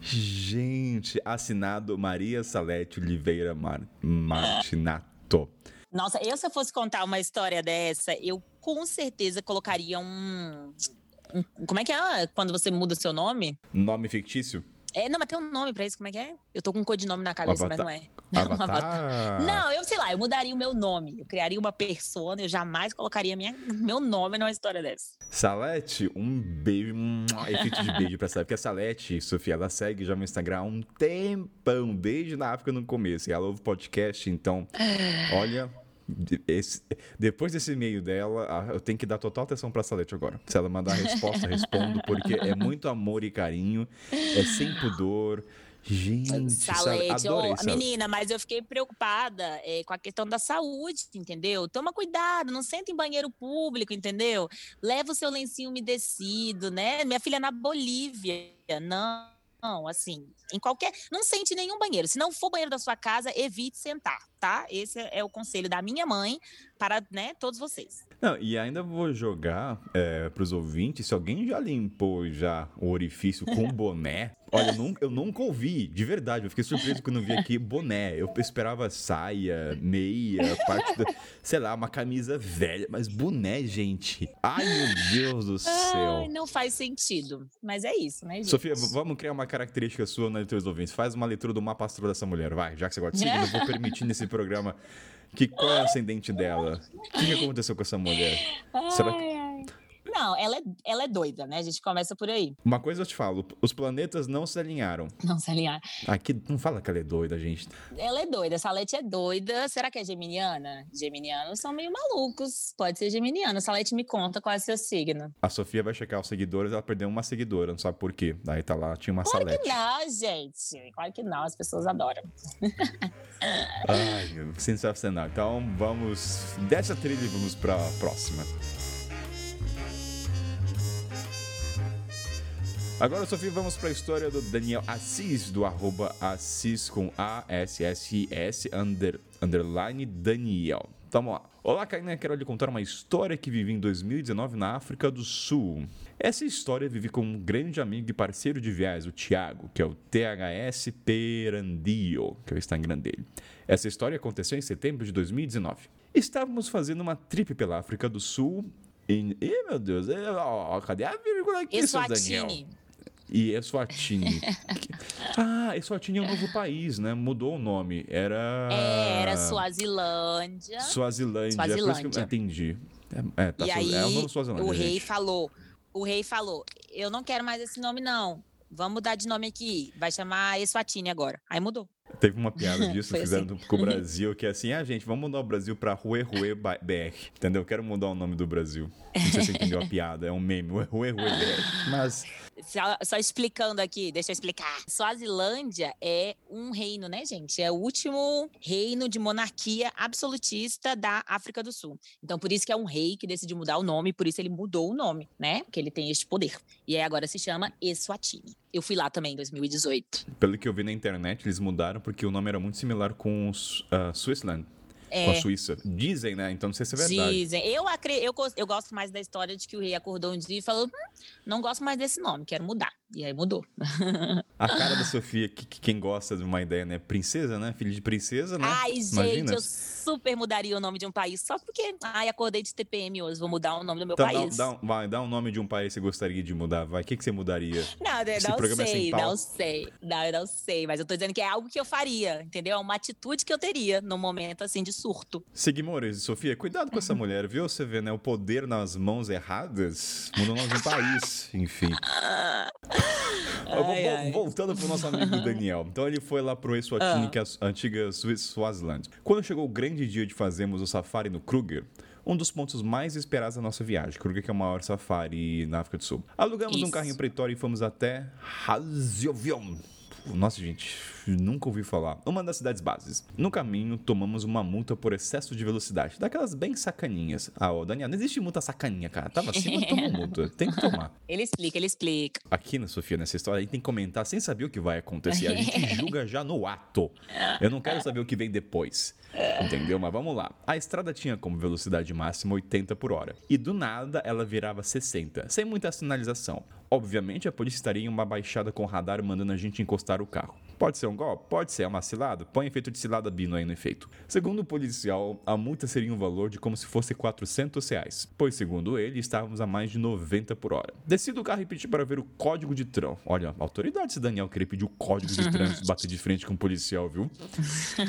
Gente, assinado Maria Salete Oliveira Mar... Martinato. Nossa, eu se eu fosse contar uma história dessa, eu com certeza colocaria um. um- como é que é quando você muda o seu nome? Nome fictício? É, não, mas tem um nome pra isso, como é que é? Eu tô com um codinome na cabeça, mas não é. <laughs> Avatar. Não, eu sei lá, eu mudaria o meu nome. Eu criaria uma persona, eu jamais colocaria minha, meu nome numa história dessa. Salete, um beijo, um efeito de beijo pra ela. Porque a Salete, Sofia, ela segue já no Instagram há um tempão, desde na África no começo. E ela ouve podcast, então, olha, esse, depois desse e-mail dela, eu tenho que dar total atenção pra Salete agora. Se ela mandar a resposta, respondo, porque é muito amor e carinho, é sem pudor. Gente, Salete, adorei, oh, menina, mas eu fiquei preocupada é, com a questão da saúde, entendeu? Toma cuidado, não senta em banheiro público, entendeu? Leva o seu lencinho umedecido, né? Minha filha é na Bolívia, não não, assim, em qualquer. Não sente nenhum banheiro. Se não for banheiro da sua casa, evite sentar, tá? Esse é o conselho da minha mãe para né, todos vocês. Não, e ainda vou jogar é, para os ouvintes, se alguém já limpou já o orifício com <laughs> boné, olha, eu nunca, eu nunca ouvi, de verdade, eu fiquei surpreso quando vi aqui boné. Eu esperava saia, meia, parte da, sei lá, uma camisa velha, mas boné, gente. Ai, meu Deus do céu. Ai, não faz sentido, mas é isso, né, gente? Sofia, vamos criar uma característica sua na leitura dos ouvintes. Faz uma leitura do mapa astral dessa mulher, vai, já que você gosta de <laughs> seguir, eu vou permitir nesse programa que qual é o ascendente dela? O que, aconteceu com essa mulher? Será que... Não, ela é, ela é doida, né? A gente começa por aí. Uma coisa eu te falo, os planetas não se alinharam. Não se alinharam. Aqui não fala que ela é doida, gente. Ela é doida, Salete é doida. Será que é geminiana? Geminianos são meio malucos. Pode ser geminiana. Salete me conta qual é seu signo. A Sofia vai checar os seguidores, ela perdeu uma seguidora, não sabe por quê. Daí tá lá, tinha uma claro Salete. Claro que não, gente. Claro que não, as pessoas adoram. Ai, sensacional. Então vamos dessa trilha e vamos pra próxima. Agora, Sofia, vamos para a história do Daniel Assis, do arroba Assis com A-S-S-I-S, under, underline Daniel. Vamos lá. Olá, Kainan, quero lhe contar uma história que vivi em 2019 na África do Sul. Essa história vivi com um grande amigo e parceiro de viagens, o Thiago, que é o THS Perandio, que é o Instagram dele. Essa história aconteceu em setembro de 2019. Estávamos fazendo uma trip pela África do Sul e... Ih, meu Deus, cadê a vírgula aqui, seu Daniel? E Eswatini. <laughs> ah, Eswatini é um novo país, né? Mudou o nome. Era. É, era Suazilândia. Suazilândia. Suazilândia. É que eu entendi. É, é, tá e aí, é o novo Suazilândia. O rei gente. falou. O rei falou: Eu não quero mais esse nome, não. Vamos mudar de nome aqui. Vai chamar Eswatini agora. Aí mudou. Teve uma piada disso, <laughs> fizeram assim. com o <laughs> Brasil, que é assim, ah, gente, vamos mudar o Brasil pra Rue Rue BR. Entendeu? Quero mudar o nome do Brasil. Não sei se você entendeu a piada, é um meme, Rue Rue BR. Mas só, só, explicando aqui, deixa eu explicar. Suazilândia é um reino, né, gente? É o último reino de monarquia absolutista da África do Sul. Então, por isso que é um rei que decidiu mudar o nome, por isso ele mudou o nome, né? Porque ele tem este poder. E aí agora se chama Eswatini. Eu fui lá também em 2018. Pelo que eu vi na internet, eles mudaram porque o nome era muito similar com uh, Switzerland é. com a Suíça. Dizem, né? Então não sei se é verdade. Dizem. Eu, eu, eu gosto mais da história de que o rei acordou um dia e falou: hum, não gosto mais desse nome, quero mudar. E aí mudou. <laughs> A cara da Sofia, que, que, quem gosta de uma ideia, né? Princesa, né? Filho de princesa, né? Ai, Imagina. gente, eu super mudaria o nome de um país só porque, ai, acordei de TPM hoje, vou mudar o nome do meu então, país. Dá, dá, vai, dá um nome de um país que você gostaria de mudar, vai. O que, que você mudaria? Não, eu não é sei, é não sei. Não, eu não sei, mas eu tô dizendo que é algo que eu faria, entendeu? É uma atitude que eu teria num momento, assim, de surto. Seguimores, Sofia, cuidado com essa mulher, viu? Você vê, né? O poder nas mãos erradas muda o nome de um país, <laughs> enfim. Ai, ai. Voltando pro nosso amigo Daniel. Então ele foi lá pro Eswatini, ah. que é a antiga Swaziland. Quando chegou o grande dia de fazermos o safari no Kruger, um dos pontos mais esperados da nossa viagem. Kruger que é o maior safari na África do Sul. Alugamos Isso. um carrinho pretório e fomos até Haziovion. Nossa, gente, nunca ouvi falar. Uma das cidades bases. No caminho, tomamos uma multa por excesso de velocidade. Daquelas bem sacaninhas. Ah, ô, Daniel, não existe multa sacaninha, cara. Tava acima, tomou multa. Tem que tomar. <laughs> Ele explica, ele explica. Aqui, na Sofia, nessa história, a gente tem que comentar sem saber o que vai acontecer. A gente <laughs> julga já no ato. Eu não quero saber o que vem depois. Entendeu? Mas vamos lá. A estrada tinha como velocidade máxima 80 por hora. E do nada ela virava 60, sem muita sinalização. Obviamente a polícia estaria em uma baixada com radar mandando a gente encostar o carro. Pode ser um golpe? Pode ser, é uma cilada? Põe efeito de cilada bino aí no efeito. Segundo o policial, a multa seria um valor de como se fosse 400 reais, pois segundo ele, estávamos a mais de 90 por hora. Desci do carro e pedi para ver o código de trão. Olha, autoridade se Daniel querer pedir o código de trânsito, bater de frente com um policial, viu?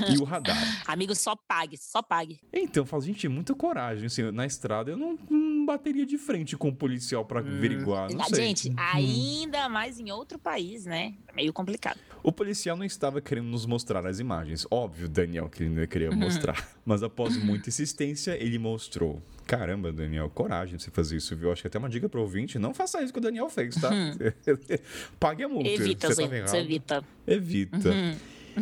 E o radar. <laughs> Amigo, só pague, só pague. Então, eu falo, gente, muita coragem, assim, na estrada eu não, não bateria de frente com um policial para Hum. averiguar, não sei. Gente, ainda mais em outro país, né? É meio complicado. O policial não estava querendo nos mostrar as imagens. Óbvio, Daniel, que ele não ia querer mostrar. <laughs> Mas após muita insistência, ele mostrou. Caramba, Daniel, coragem de você fazer isso, viu? Acho que até uma dica pro ouvinte: não faça isso que o Daniel fez, tá? <laughs> Pague a multa. Evita, você você errado. evita. Evita.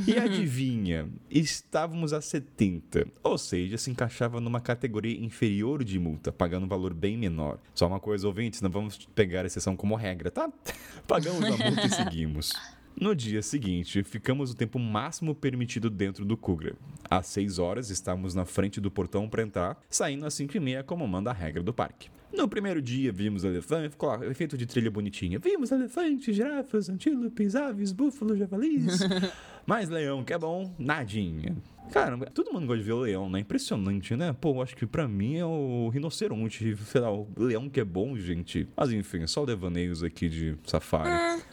E <laughs> adivinha, estávamos a 70, ou seja, se encaixava numa categoria inferior de multa, pagando um valor bem menor. Só uma coisa, ouvintes, não vamos pegar a exceção como regra, tá? Pagamos a multa e seguimos. No dia seguinte, ficamos o tempo máximo permitido dentro do Kugra. Às 6 horas, estávamos na frente do portão para entrar, saindo às 5 e meia, como manda a regra do parque. No primeiro dia, vimos elefantes, claro, efeito de trilha bonitinha. Vimos elefantes, girafas, antílopes, aves, búfalos, javalis. <laughs> Mas leão, que é bom, nadinha. Cara, todo mundo gosta de ver o leão, né? Impressionante, né? Pô, acho que pra mim é o rinoceronte, sei lá, o leão que é bom, gente. Mas enfim, só devaneios aqui de safari.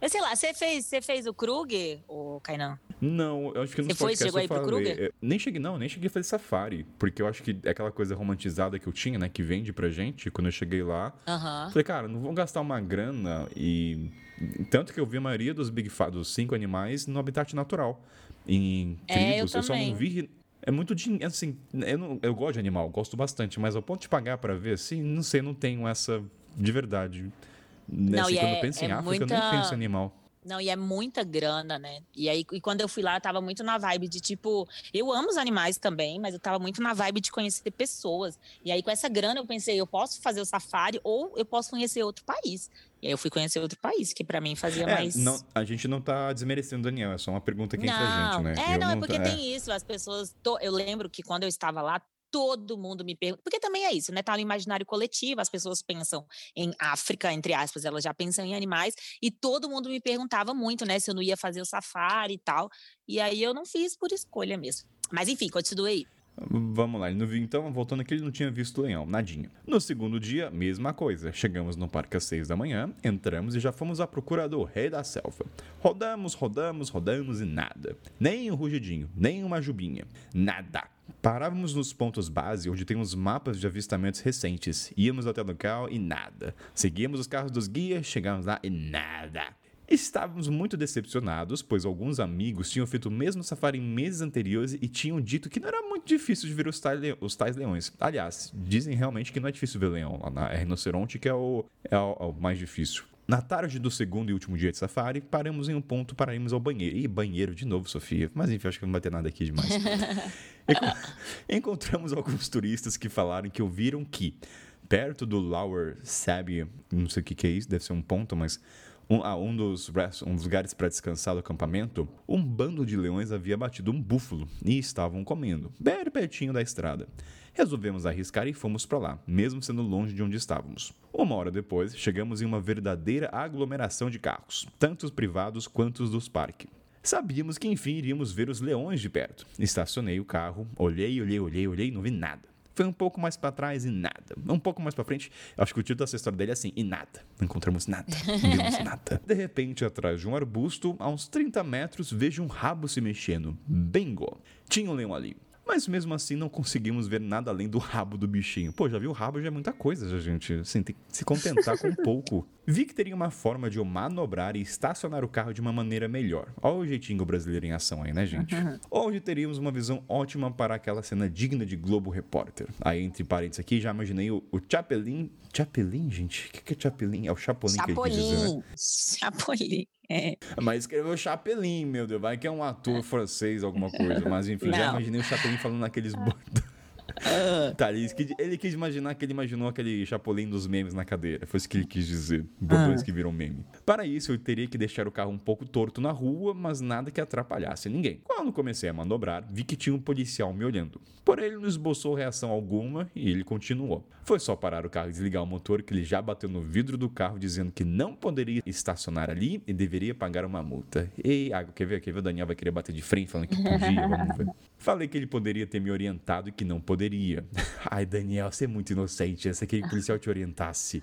Eu sei lá, você fez, você fez o Kruger, o Kainan? Não, eu acho que nos Você foi, chegou aí pro. Kruger? É, Nem cheguei, não, nem cheguei a fazer safari. Porque eu acho que é aquela coisa romantizada que eu tinha, né? Que vende pra gente, quando eu cheguei lá. Aham. Falei, cara, não vou gastar uma grana e. Tanto que eu vi a maioria dos Big Five, dos cinco animais, no habitat natural. Em É, eu tribos. eu, só não vi. É muito dinheiro. Assim, eu, não- eu gosto de animal, gosto bastante, mas ao ponto de pagar pra ver, assim, não sei, não tenho essa de verdade. Né, Não, assim, e quando é- penso em é África, eu nem muita- penso em animal. Não, e é muita grana, né? E aí, e quando eu fui lá, eu tava muito na vibe de tipo, eu amo os animais também, mas eu tava muito na vibe de conhecer pessoas. E aí, com essa grana, eu pensei, eu posso fazer o safari ou eu posso conhecer outro país. E aí eu fui conhecer outro país, que pra mim fazia É, mais. não, a gente não tá desmerecendo o Daniel, é só uma pergunta aqui entre a gente, né? É, Eu não, é porque tá- tem isso. As pessoas. to- Eu lembro que quando eu estava lá, todo mundo me pergunta. Porque também é isso, né? Tá no imaginário coletivo, as pessoas pensam em África, entre aspas, elas já pensam em animais. E todo mundo me perguntava muito, né? Se eu não ia fazer o safari e tal. E aí eu não fiz por escolha mesmo. Mas enfim, continuei. Vamos lá, ele não viu, então, voltando aqui, ele não tinha visto o leão, nadinha. No segundo dia, mesma coisa. Chegamos no parque às seis da manhã, entramos e já fomos à procura do rei da selva. Rodamos, rodamos, rodamos e nada. Nem um rugidinho, nem uma jubinha. Nada. Parávamos nos pontos base, onde tem os mapas de avistamentos recentes. Íamos até o local e nada. Seguíamos os carros dos guias, chegamos lá e nada. Estávamos muito decepcionados, pois alguns amigos tinham feito o mesmo safari em meses anteriores e tinham dito que não era muito difícil de ver os tais, os tais leões. Aliás, dizem realmente que não é difícil ver leão. lá na- É rinoceronte que é o, é o- é o mais difícil. Na tarde do segundo e último dia de safari, paramos em um ponto para irmos ao banheiro. Ih, banheiro de novo, Sofia. Mas enfim, acho que não vai ter nada aqui demais. <laughs> Enco- <laughs> Encontramos alguns turistas que falaram que ouviram que, perto do Lower Sabi, não sei o que, que é isso, deve ser um ponto, mas um, ah, um dos, rest- um dos lugares para descansar do acampamento, um bando de leões havia batido um búfalo e estavam comendo, bem pertinho da estrada. Resolvemos arriscar e fomos para lá, mesmo sendo longe de onde estávamos. Uma hora depois, chegamos em uma verdadeira aglomeração de carros, tanto os privados quanto os dos parques. Sabíamos que enfim iríamos ver os leões de perto. Estacionei o carro, olhei, olhei, olhei, olhei, não vi nada. Foi um pouco mais pra trás e nada. Um pouco mais pra frente, acho que o título dessa história dele é assim, e nada. Não encontramos nada. Não vimos <laughs> nada. De repente, atrás de um arbusto, a uns 30 metros, vejo um rabo se mexendo. Bingo! Tinha um leão ali. Mas mesmo assim não conseguimos ver nada além do rabo do bichinho. Pô, já viu o rabo já é muita coisa, já, gente. Assim, tem que se contentar com um <laughs> pouco. Vi que teria uma forma de eu manobrar e estacionar o carro de uma maneira melhor. Olha o jeitinho brasileiro em ação aí, né, gente? Onde teríamos uma visão ótima para aquela cena digna de Globo Repórter. Aí, entre parênteses aqui, já imaginei o, o Chapelin. Chapelin, gente? O que, que é Chapelin? É o Chapolin que ele quis dizer, né? Chapolin. É. <laughs> Mas escreveu Chapelin, meu Deus. Vai que é um ator francês, alguma coisa. Mas enfim, já Não. imaginei o Chapelin falando naqueles bordões. <laughs> Tá, ele quis, ele quis imaginar que ele imaginou aquele chapolim dos memes na cadeira. Foi isso que ele quis dizer. Botões que viram meme. Para isso, eu teria que deixar o carro um pouco torto na rua, mas nada que atrapalhasse ninguém. Quando comecei a manobrar, vi que tinha um policial me olhando. Porém, ele não esboçou reação alguma e ele continuou. Foi só parar o carro e desligar o motor que ele já bateu no vidro do carro dizendo que não poderia estacionar ali e deveria pagar uma multa. E, ah, quer ver? Quer ver? O Daniel vai querer bater de frente falando que podia, vamos ver. <laughs> Falei que ele poderia ter me orientado e que não poderia. <laughs> Ai, Daniel, você é muito inocente. Se aquele policial te orientasse.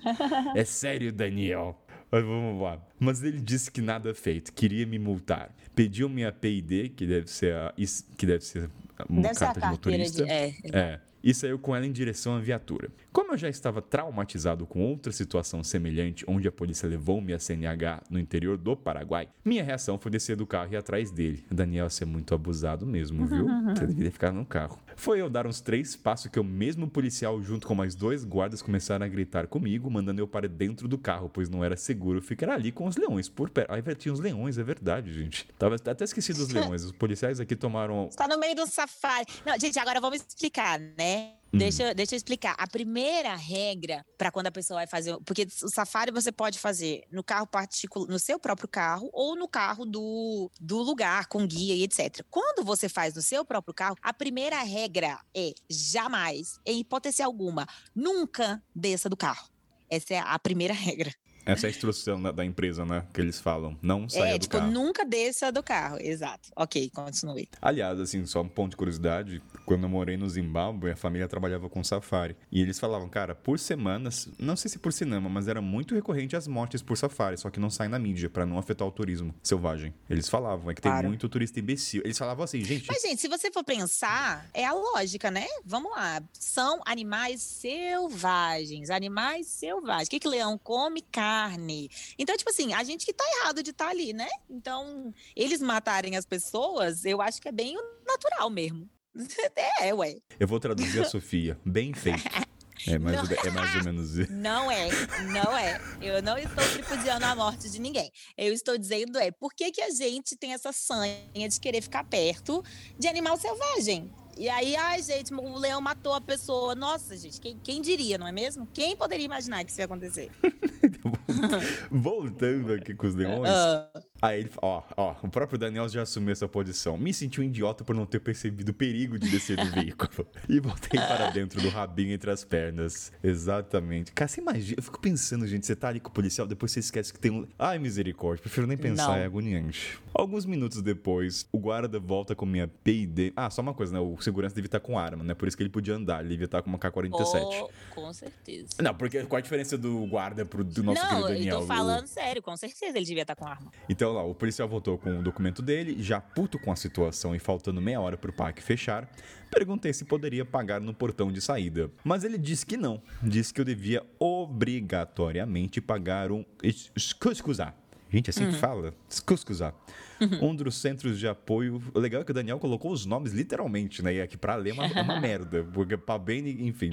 É sério, Daniel. Mas vamos lá. Mas ele disse que nada feito, queria me multar. Pediu minha PID, que deve ser a, que deve ser uma Deve ser a carta de carteira motorista. de. É, É. E saiu com ela em direção à viatura. Como eu já estava traumatizado com outra situação semelhante, onde a polícia levou minha CNH no interior do Paraguai, minha reação foi descer do carro e ir atrás dele. Daniel, você é muito abusado mesmo, viu? <laughs> Você deveria ficar no carro. Foi eu dar uns três passos que o mesmo policial, junto com mais dois guardas, começaram a gritar comigo, mandando eu para dentro do carro, pois não era seguro ficar ali com os leões por perto. Aí tinha os leões, é verdade, gente. Tava até esqueci dos leões. Os policiais aqui tomaram Está no meio do safari. Não, gente, agora vamos explicar, né? Hum. Deixa, deixa eu explicar. A primeira regra para quando a pessoa vai fazer. Porque o safari você pode fazer no carro particular, no seu próprio carro, ou no carro do, do lugar, com guia e etc. Quando você faz no seu próprio carro, a primeira regra é jamais, em hipótese alguma, nunca desça do carro. Essa é a primeira <laughs> regra. Essa é a instrução da, da empresa, né? Que eles falam. Não saia é, do tipo, carro. nunca desça do carro. Exato. Ok, continue. Aliás, assim, só um ponto de curiosidade. Quando eu morei no Zimbábue, a família trabalhava com safari. E eles falavam, cara, por semanas, não sei se por cinema, mas era muito recorrente as mortes por safari, só que não sai na mídia, pra não afetar o turismo selvagem. Eles falavam, é que tem Claro. muito turista imbecil. Eles falavam assim, gente, Mas, gente, se você for pensar, é a lógica, né? Vamos lá. São animais selvagens. Animais selvagens. O que, que leão come? Carne. Então, tipo assim, a gente que tá errado de estar ali, né? Então, eles matarem as pessoas, eu acho que é bem natural mesmo. <laughs> É, ué. eu vou traduzir a Sofia. Bem feito. <laughs> É mais, ou- é mais ou menos isso. Não é, não é. Eu não estou tripudiando a morte de ninguém. Eu estou dizendo é, por que, que a gente tem essa sanha de querer ficar perto de animal selvagem? E aí, ai, gente, o leão matou a pessoa. Nossa, gente, quem, quem diria, não é mesmo? Quem poderia imaginar que isso ia acontecer? <laughs> <laughs> Voltando aqui com os <laughs> leões. Ah, Aí ele, ó, ó, o próprio Daniel já assumiu essa posição. Me senti um idiota por não ter percebido o perigo de descer do <laughs> veículo. E voltei para dentro do rabinho entre as pernas. Exatamente. Cara, você imagina, eu fico pensando, gente, você tá ali com o policial, depois você esquece que tem um. Ai, misericórdia, prefiro nem pensar, Não. é agoniante. Alguns minutos depois, o guarda volta com minha PID. Ah, só uma coisa, né? O segurança devia estar com arma, né? Por isso que ele podia andar, ele devia estar com uma K-47. oh, com certeza. Não, porque qual a diferença do guarda pro do nosso não, querido eu Daniel? tô O- falando sério, com certeza ele devia estar com arma. Então lá, o policial voltou com o documento dele, já puto com a situação e faltando meia hora pro parque fechar, perguntei se poderia pagar no portão de saída. Mas ele disse que não. Disse que eu devia obrigatoriamente pagar um es- escuscuzar. Gente, assim que fala? Escuscuzar. Um dos centros de apoio. O legal é que o Daniel colocou os nomes literalmente, né? E aqui pra ler é uma, é uma <laughs> merda. Porque pra bem, enfim.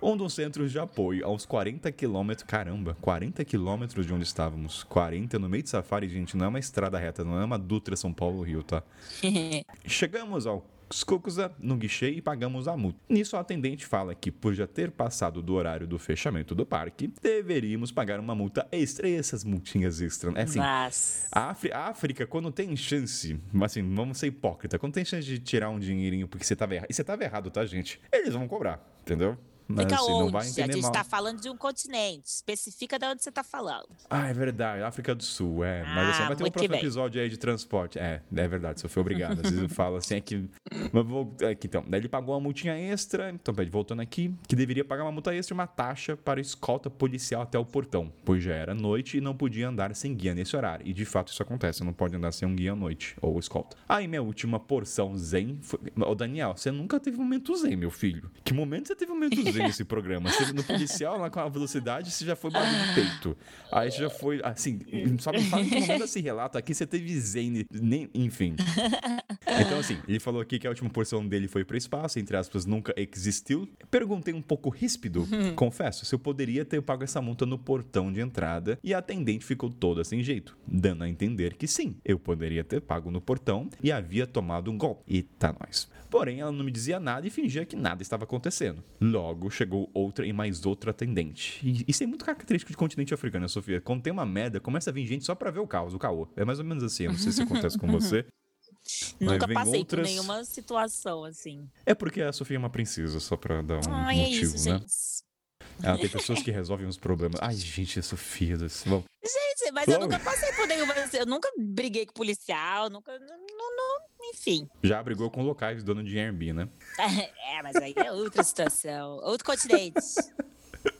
Um dos centros de apoio, a uns 40 quilômetros. Caramba, 40 quilômetros de onde estávamos. 40 no meio de safari, gente. Não é uma estrada reta, não é uma Dutra São Paulo-Rio, tá? <laughs> Chegamos ao Skukuza no guichê e pagamos a multa. Nisso, a atendente fala que, por já ter passado do horário do fechamento do parque, deveríamos pagar uma multa extra. E essas multinhas extras, é assim. Mas. A, Afri- a África, quando tem chance, assim, vamos ser hipócrita, quando tem chance de tirar um dinheirinho porque você tava errado, e você tava errado, tá, gente? Eles vão cobrar, entendeu? Mas Fica assim, onde? a gente mal. tá falando de um continente. Especifica de onde você tá falando. Ah, é verdade, África do Sul, é. Mas assim, Ah, vai ter um que próximo bem. episódio aí de transporte. É, é verdade, Sofia, obrigado. Às vezes eu falo assim, é que. <laughs> Mas vou. Aqui, então. Daí ele pagou uma multinha extra, então, peraí, voltando aqui, que deveria pagar uma multa extra e uma taxa para escolta policial até o portão, pois já era noite e não podia andar sem guia nesse horário. E de fato isso acontece, não pode andar sem um guia à noite, ou escolta. Aí minha última porção zen foi. Ô, Daniel, você nunca teve um momento zen, meu filho. Que momento você teve um momento zen? <laughs> fazendo esse programa. Você, no policial, lá com a velocidade, você já foi barulho de peito. Aí você já foi, assim, só me fala em que momento desse relato aqui você teve Zane, nem, enfim. Então, assim, ele falou aqui que a última porção dele foi para o espaço, entre aspas, nunca existiu. Perguntei um pouco ríspido, confesso, se eu poderia ter pago essa multa no portão de entrada e a atendente ficou toda sem jeito, dando a entender que sim, eu poderia ter pago no portão e havia tomado um golpe. Eita, nós. Porém, ela não me dizia nada e fingia que nada estava acontecendo. Logo, chegou outra e mais outra atendente. E isso é muito característico de continente africano, né, Sofia? Quando tem uma merda, começa a vir gente só pra ver o caos, o caô. É mais ou menos assim, eu não sei se acontece com você. <laughs> Nunca passei outras... por nenhuma situação assim. É porque a Sofia é uma princesa, só pra dar um Ai, motivo, é isso, né? Gente. Ela tem pessoas que resolvem os problemas. Ai, gente, a Sofia. Bom, Gente, mas eu nunca passei por nenhuma. Eu nunca briguei com policial, nunca. Não, enfim. Já brigou com locais dono de Airbnb, né? <laughs> É, mas aí é outra situação. Outro continente. <laughs>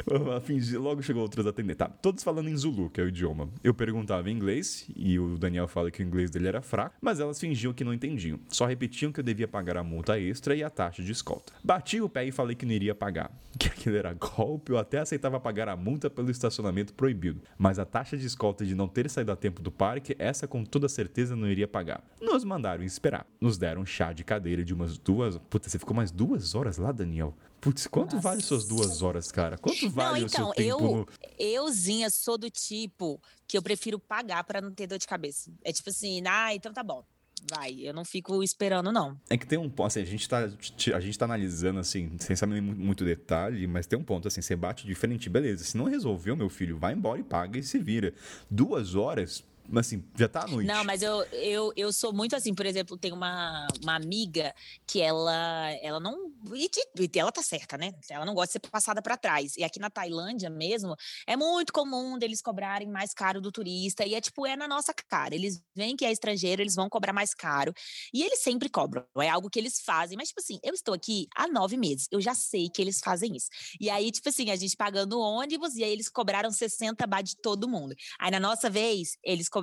<laughs> Logo chegou outros atendentes. Tá, todos falando em Zulu, que é o idioma. Eu perguntava em inglês, e o Daniel fala que o inglês dele era fraco, mas elas fingiam que não entendiam. Só repetiam que eu devia pagar a multa extra e a taxa de escolta. Bati o pé e falei que não iria pagar. <laughs> Que aquilo era golpe, eu até aceitava pagar a multa pelo estacionamento proibido. Mas a taxa de escolta de não ter saído a tempo do parque, essa com toda certeza não iria pagar. Nos mandaram esperar. Nos deram chá de cadeira de umas duas. Puta, você ficou mais duas horas lá, Daniel? Putz, quanto Nossa. vale suas duas horas, cara? Quanto vale não, então, o seu tempo? Eu, no... euzinha, sou do tipo que eu prefiro pagar para não ter dor de cabeça. É tipo assim, ah, então tá bom. Vai, eu não fico esperando, não. É que tem um ponto, assim, a gente tá, a gente tá analisando, assim, sem saber muito detalhe, mas tem um ponto, assim, você bate de frente, beleza, se não resolveu, meu filho, vai embora e paga e se vira. Duas horas, assim, já tá à noite. Não, mas eu, eu, eu sou muito assim, por exemplo, tem uma, uma amiga que ela, ela não. E, e ela tá certa, né? Ela não gosta de ser passada para trás. E aqui na Tailândia mesmo, é muito comum deles cobrarem mais caro do turista. E é tipo, é na nossa cara. Eles veem que é estrangeiro, eles vão cobrar mais caro. E eles sempre cobram. É algo que eles fazem. Mas, tipo assim, eu estou aqui há nove meses. Eu já sei que eles fazem isso. E aí, tipo assim, a gente pagando ônibus, e aí eles cobraram 60 baht de todo mundo. Aí na nossa vez, eles cobraram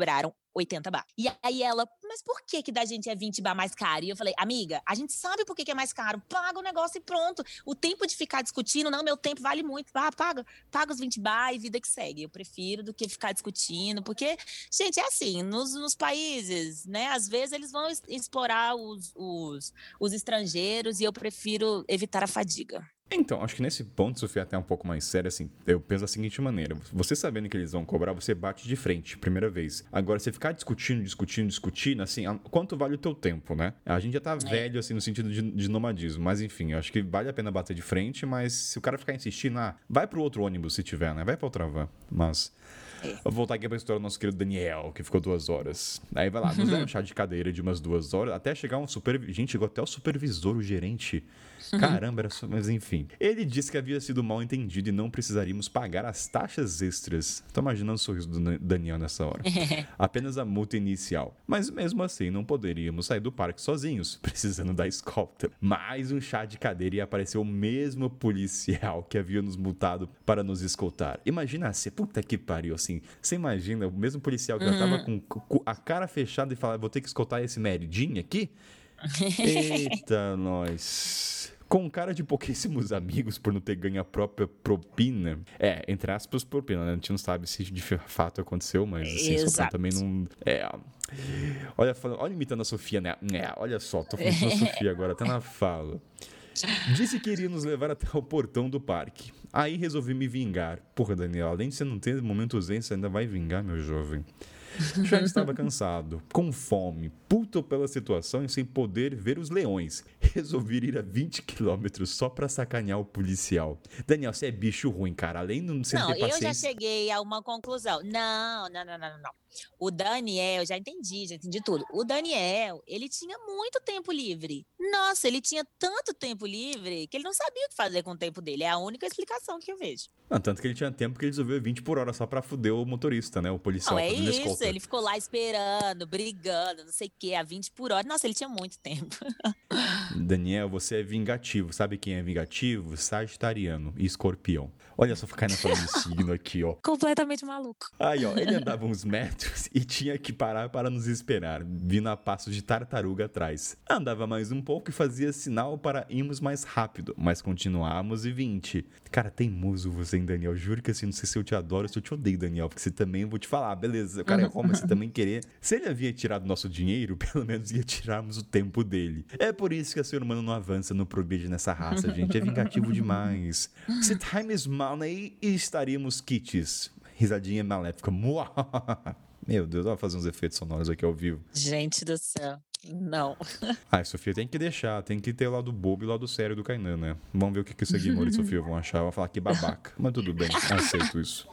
80 bar. E aí ela, mas por que que da gente é 20 bar mais caro? E eu falei, amiga, a gente sabe por que, que é mais caro. Paga o negócio e pronto. O tempo de ficar discutindo, não, meu tempo vale muito. Ah, paga, paga os 20 bar e vida que segue. Eu prefiro do que ficar discutindo, porque, gente, é assim, nos, nos países, né, às vezes eles vão explorar os, os, os estrangeiros e eu prefiro evitar a fadiga. Então, acho que nesse ponto, Sofia, até um pouco mais sério, assim, eu penso da seguinte maneira: você sabendo que eles vão cobrar, você bate de frente, primeira vez. Agora, você ficar discutindo, discutindo, discutindo, assim, quanto vale o teu tempo, né? A gente já tá é. velho, assim, no sentido de, de, nomadismo, mas enfim, eu acho que vale a pena bater de frente, mas se o cara ficar insistindo, ah, vai pro outro ônibus se tiver, né? Vai pra outra van. Mas. É. Vou voltar aqui pra história do nosso querido Daniel, que ficou duas horas. Aí vai lá, nos deram um <laughs> chá de cadeira de umas duas horas, até chegar um super. Gente, chegou até o supervisor, o gerente. Uhum. Caramba, era só... mas enfim. Ele disse que havia sido mal entendido e não precisaríamos pagar as taxas extras. Tô imaginando o sorriso do Daniel nessa hora. <laughs> Apenas a multa inicial. Mas mesmo assim, não poderíamos sair do parque sozinhos, <laughs> precisando da escolta. Mais um chá de cadeira e apareceu o mesmo policial que havia nos multado para nos escoltar. Imagina se, puta que pariu, assim. Você imagina o mesmo policial que uhum. já tava com a cara fechada e falava, vou ter que escoltar esse merdinho aqui? <laughs> Eita, nós. Com cara de pouquíssimos amigos por não ter ganho a própria propina. É, entre aspas, propina, né? A gente não sabe se de fato aconteceu, mas assim, só também não. É. Olha, olha imitando a Sofia, né? É, olha só, tô falando da Sofia agora, até na fala. Disse que iria nos levar até o portão do parque. Aí resolvi me vingar. Porra, Daniel, além de você não ter momento você ainda vai vingar, meu jovem. <laughs> Já estava cansado, com fome, puto pela situação e sem poder ver os leões. Resolvi ir a 20 quilômetros só pra sacanear o policial. Daniel, você é bicho ruim, cara. Além de não ser Não, eu já cheguei a uma conclusão. Não, não, não, não, não. O Daniel, já entendi, já entendi tudo. O Daniel, ele tinha muito tempo livre. Nossa, ele tinha tanto tempo livre que ele não sabia o que fazer com o tempo dele. É a única explicação que eu vejo. Ah, tanto que ele tinha tempo que ele resolveu 20 por hora só pra fuder o motorista, né? O policial. Não, é fazendo isso. Ele ficou lá <laughs> esperando, brigando, não sei o quê, a 20 por hora. Nossa, ele tinha muito tempo. <laughs> Daniel, você é vingativo. Sabe quem é vingativo? Sagitariano e escorpião. Olha só, ficar na falando signo aqui, ó. Completamente maluco. Aí, ó, ele andava uns metros e tinha que parar para nos esperar, vindo a passo de tartaruga atrás. Andava mais um pouco e fazia sinal para irmos mais rápido, mas continuamos e 20. Cara, teimoso você, hein, Daniel? Juro que assim, não sei se eu te adoro ou se eu te odeio, Daniel, porque você também, vou te falar, beleza, o cara você <laughs> também querer. Se ele havia tirado nosso dinheiro, <laughs> pelo menos ia tirarmos o tempo dele. É por isso que a ser humano não avança, não progride nessa raça, gente. É vingativo demais. Se time is money, estaríamos kits. Risadinha maléfica. <laughs> Meu Deus, vou fazer uns efeitos sonoros aqui ao vivo. Gente do céu. Não. Ai, Sofia, tem que deixar, tem que ter o lado bobo e o lado sério do Kainan, né? Vamos ver o que, que o Seguimori e Sofia vão achar. Vão falar que babaca. Mas tudo bem, aceito isso.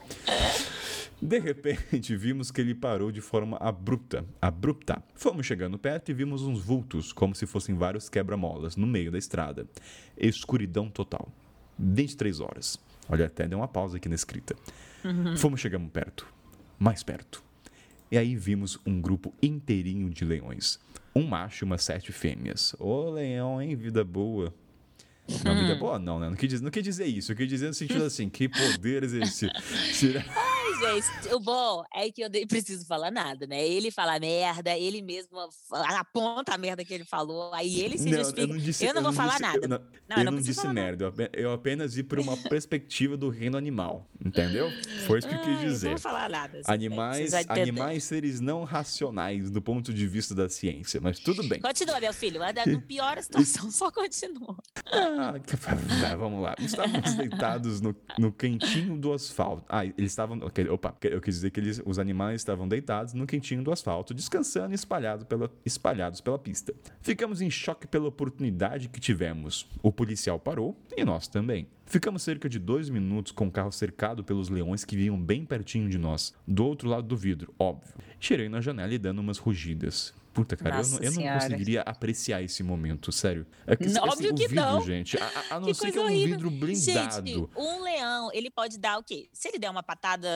De repente, <laughs> vimos que ele parou de forma abrupta. Abrupta. Fomos chegando perto e vimos uns vultos, como se fossem vários quebra-molas, no meio da estrada. Escuridão total. 23 horas. Olha, até deu uma pausa aqui na escrita. Fomos chegando perto. Mais perto. E aí vimos um grupo inteirinho de leões. Um macho e umas sete fêmeas. Ô, leão, hein? Vida boa. Não, vida boa não, né? Não quis, dizer, não quis dizer isso. Eu quis dizer no sentido <laughs> assim, que poderes <laughs> esse... Ai, gente, o bom é que eu nem preciso falar nada, né? Ele fala merda, ele mesmo aponta a merda que ele falou, aí ele se Não, justifica. eu não disse, eu não vou falar disse- nada. Eu não, Não, eu eu não não disse nada. merda. eu ape- Eu apenas vi por uma <laughs> perspectiva do reino animal. Entendeu? Foi isso que eu quis eu dizer. Não vou falar nada. assim? Animais, animais, seres não racionais do ponto de vista da ciência. Mas tudo bem. Continua, meu filho. Não piora a situação, só continua. Ah, vamos lá. Estávamos <laughs> deitados no, no quentinho do asfalto. Ah, eles estavam. ok, Opa, eu quis dizer que eles, os animais estavam deitados no quentinho do asfalto, descansando e espalhado pela, espalhados pela pista. Ficamos em choque pela oportunidade que tivemos. O policial parou e nós também. Ficamos cerca de dois minutos com o carro cercado pelos leões que vinham bem pertinho de nós, do outro lado do vidro, óbvio. Tirei na janela e dando umas rugidas. Puta, cara, eu Nossa não, eu não conseguiria apreciar esse momento, sério. É que Não, esse- óbvio que vidro, não. gente. A, a- <laughs> não Que ser que é um horrível. vidro blindado. Gente, um leão, ele pode dar o quê? Se ele der uma patada,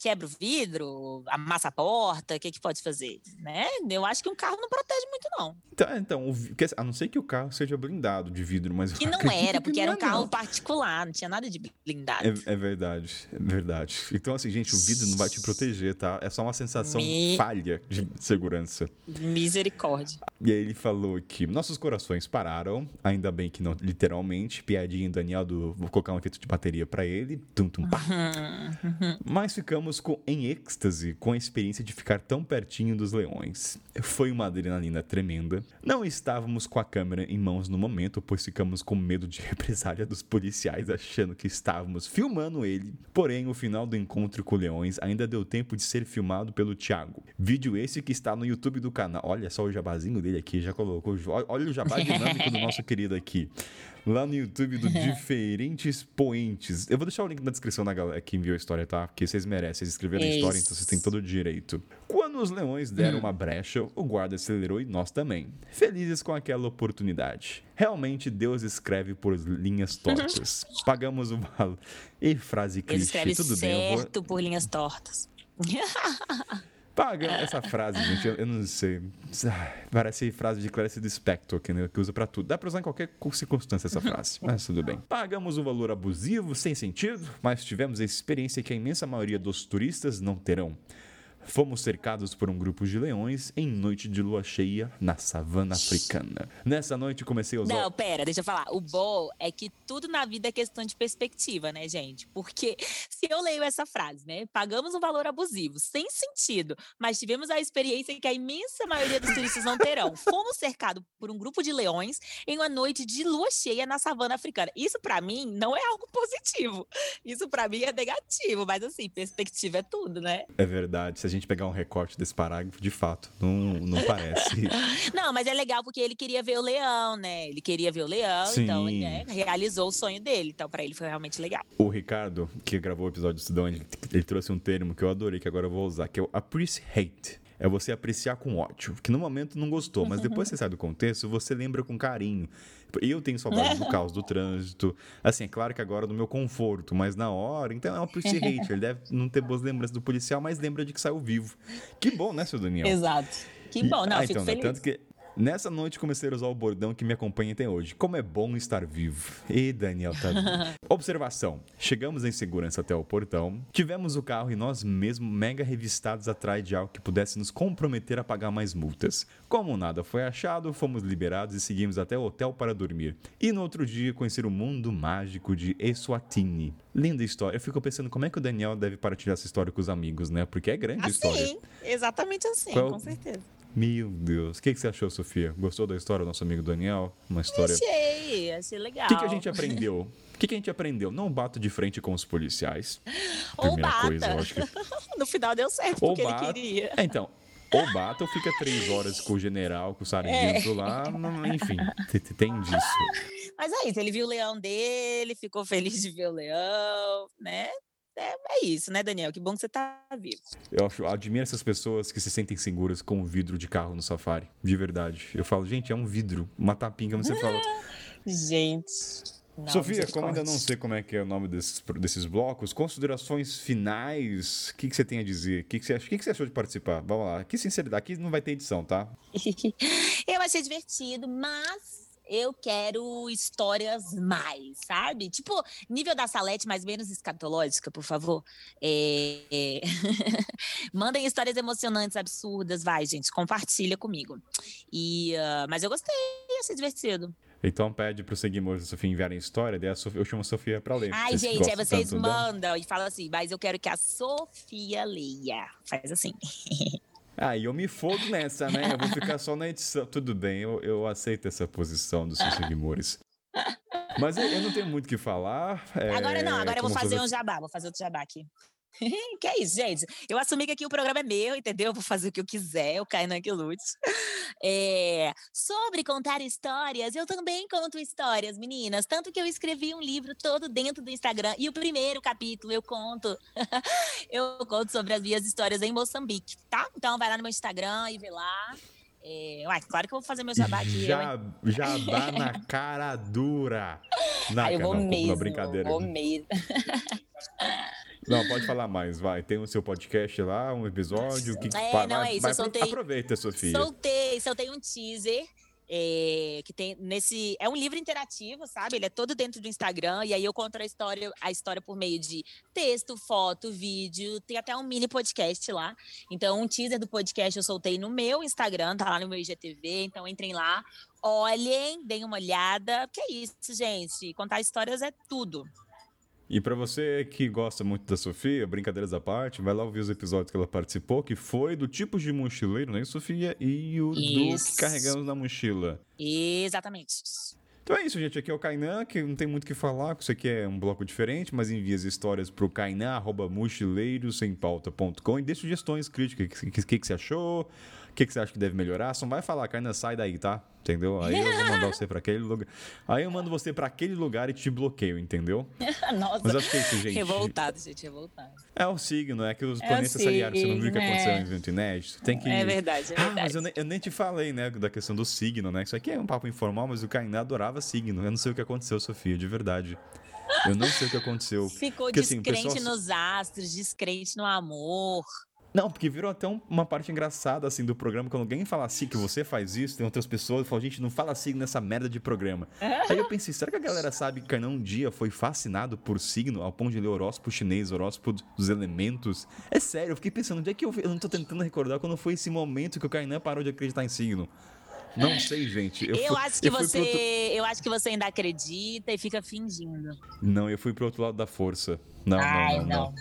quebra o vidro, amassa a porta, o que que pode fazer? Né? Eu acho que um carro não protege muito, não. Tá, então, o vi- quer dizer, a não ser que o carro seja blindado de vidro, mas Que não era, que porque não era é, um carro não. particular, não tinha nada de blindado. É, é verdade, é verdade. Então, assim, gente, o vidro não vai te proteger, tá? É só uma sensação Me- falha de segurança. Misericórdia. E aí ele falou que nossos corações pararam, ainda bem que não literalmente, piadinha do Daniel do vou colocar um efeito de bateria pra ele, tum tum pá. Mas ficamos com, em êxtase com a experiência de ficar tão pertinho dos leões. Foi uma adrenalina tremenda. Não estávamos com a câmera em mãos no momento, pois ficamos com medo de <laughs> represália dos policiais, achando que estávamos filmando ele. Porém, o final do encontro com leões ainda deu tempo de ser filmado pelo Thiago. Vídeo esse que está no YouTube do canal. Olha só o jabazinho dele aqui, já colocou. Olha o jabá <laughs> dinâmico do nosso querido aqui lá no YouTube do <laughs> Diferentes Poentes. Eu vou deixar o link na descrição da galera que enviou a história, tá? Porque vocês merecem, vocês escreveram a história, então vocês têm todo o direito. Quando os leões deram uma brecha, o guarda acelerou e nós também. Felizes com aquela oportunidade. Realmente Deus escreve por linhas <laughs> tortas. Pagamos o valor. E frase clichê, escreve tudo bem, vou... certo por linhas tortas. <laughs> Paga essa frase, gente, eu, eu não sei. Parece frase de Clarice Lispector, que, né, que usa pra tudo. Dá pra usar em qualquer circunstância essa frase, mas tudo bem. Pagamos um valor abusivo, sem sentido, mas tivemos a experiência que a imensa maioria dos turistas não terão. Fomos cercados por um grupo de leões em noite de lua cheia na savana africana. Nessa noite comecei a usar... Não, pera, deixa eu falar. O bom é que tudo na vida é questão de perspectiva, né, gente? Porque <laughs> se eu leio essa frase, né? Pagamos um valor abusivo, sem sentido, mas tivemos a experiência que a imensa maioria dos turistas não terão. <laughs> Fomos cercados por um grupo de leões em uma noite de lua cheia na savana africana. Isso pra mim não é algo positivo. Isso pra mim é negativo, mas assim, perspectiva é tudo, né? É verdade, se a gente pegar um recorte desse parágrafo, de fato, não, não parece... <laughs> Não, mas é legal porque ele queria ver o leão, né? Ele queria ver o leão, então ele Sim. né, realizou o sonho dele. Então, pra ele foi realmente legal. O Ricardo, que gravou o episódio do Estudão, ele, ele trouxe um termo que eu adorei, que agora eu vou usar, que é o appreciate. É você apreciar com ódio, que no momento não gostou, mas depois <laughs> você sai do contexto, você lembra com carinho. Eu tenho saudade do <laughs> caos do trânsito. Assim, é claro que agora do meu conforto, mas na hora, então é um Pussy <laughs> Hate. Ele deve não ter boas lembranças do policial, mas lembra de que saiu vivo. Que bom, né, seu Daniel? Exato. Que bom, não, ah, fico então, né, feliz. Tanto que Nessa noite comecei a usar o bordão que me acompanha até hoje. Como é bom estar vivo. E Daniel tá vivo. <laughs> Observação. Chegamos em segurança até o portão. Tivemos o carro e nós mesmos mega revistados atrás de algo que pudesse nos comprometer a pagar mais multas. Como nada foi achado, fomos liberados e seguimos até o hotel para dormir. E no outro dia conhecer o mundo mágico de Eswatini. Linda história. Eu fico pensando como é que o Daniel deve partilhar essa história com os amigos, né? Porque é grande a história. Assim, exatamente assim, Qual- com certeza. Meu Deus. O que, que você achou, Sofia? Gostou da história do nosso amigo Daniel? Uma história. Achei, achei legal. O que, que a gente aprendeu? O que, que a gente aprendeu? Não bato de frente com os policiais. Ou Primeira bata. coisa, que. <laughs> No final deu certo, Ou porque ele bata. queria. É, então. Ou bata ou fica três horas com o general, com o sargento lá. não- enfim, te- te- tem disso. Mas é isso, ele viu o leão dele, ficou feliz de ver o leão, né? É, é isso, né, Daniel? Que bom que você tá vivo. Eu acho, admiro essas pessoas que se sentem seguras com o vidro de carro no safari. De verdade. Eu falo, gente, é um vidro. Uma tapinha, como você fala. <laughs> Gente. não, Sofia, como ainda não sei como é que é o nome desses, desses blocos, considerações finais, o que, que você tem a dizer? O que, que, você, que, que você achou de participar? Vamos lá. Que sinceridade, aqui não vai ter edição, tá? <laughs> eu achei divertido, mas eu quero histórias mais, sabe? Tipo, nível da Salete, mais ou menos escatológica, por favor. É, <laughs> Mandem histórias emocionantes, absurdas, vai, gente, compartilha comigo. E, ah, mas eu gostei, achei divertido. Então pede para os seguidores da Sofia enviarem história, daí a Sofia, eu chamo a Sofia para ler. Ai, gente, aí vocês dela? mandam e falam assim, mas eu quero que a Sofia leia. Faz assim. <laughs> Ah, e eu me fodo nessa, né? Eu vou ficar só na edição. Tudo bem, eu, eu aceito essa posição dos seus seguidores. Mas eu, eu não tenho muito o que falar. é, Agora não, agora eu vou fazer um jabá, vou fazer outro jabá aqui. <laughs> que é isso, gente? Eu assumi que aqui o programa é meu, entendeu? Eu vou fazer o que eu quiser, o Kainan que lute. É, sobre contar histórias, eu também conto histórias, meninas. Tanto que eu escrevi um livro todo dentro do Instagram. E o primeiro capítulo eu conto. <laughs> eu conto sobre as minhas histórias em Moçambique, tá? Então vai lá no meu Instagram e vê lá. É, uai, claro que eu vou fazer meu jabá aqui. eu? Já, jabá na <laughs> cara dura. Na, Ai, eu vou não, mesmo. Não, brincadeira. Vou mesmo. Não, pode falar mais, vai. Tem o seu podcast lá, um episódio. Que, É, vai, não, é isso, vai eu soltei- Aproveita, Sofia. Soltei, soltei um teaser. é, que tem nesse é um livro interativo, sabe? Ele é todo dentro do Instagram e aí eu conto a história, a história por meio de texto, foto, vídeo, tem até um mini podcast lá. Então, um teaser do podcast eu soltei no meu Instagram, tá lá no meu IGTV, então entrem lá, olhem, deem uma olhada. Que é isso, gente? Contar histórias é tudo. E pra você que gosta muito da Sofia, brincadeiras à parte, vai lá ouvir os episódios que ela participou, que foi do tipo de mochileiro, né, Sofia? E o do que Isso. carregamos na mochila. Exatamente. Então é isso, gente. Aqui é o Kainan, que não tem muito o que falar, que isso aqui é um bloco diferente, mas envia as histórias pro kainan, arroba mochileirosempauta.com e dê sugestões críticas. O que, que, que você achou? O que, que você acha que deve melhorar? Só não vai falar, Kainan, sai daí, tá? Entendeu? Aí eu vou mandar você pra aquele lugar. Aí eu mando você pra aquele lugar e te bloqueio, entendeu? <laughs> Nossa, Mas que é isso, gente. revoltado, gente, revoltado. É o signo, é que os É planetas aliaram. Você não viu o que aconteceu em evento inédito? Tem que. É verdade, é Ah, verdade. mas eu nem, eu nem te falei, né, da questão do signo, né? Isso aqui é um papo informal, mas o Kainá adorava signo. Eu não sei o que aconteceu, Sofia, de verdade. Eu não sei o que aconteceu. Ficou Porque, assim, descrente pessoal- nos astros, descrente no amor. Não, porque virou até um- uma parte engraçada, assim, do programa. Quando alguém fala assim, que você faz isso, tem outras pessoas que falam, gente, não fala signo nessa merda de programa. Aí eu pensei, será que a galera sabe que Kainan um dia foi fascinado por signo, ao ponto de ler horóscopo chinês, horóscopo dos elementos? É sério, eu fiquei pensando, onde é que eu... Eu não tô tentando recordar quando foi esse momento que o Kainan parou de acreditar em signo. Não sei, gente. Eu, Eu, fui- acho que eu você, outro- eu acho que você ainda acredita e fica fingindo. Não, eu fui pro outro lado da força. Não, Ai, não, não, não.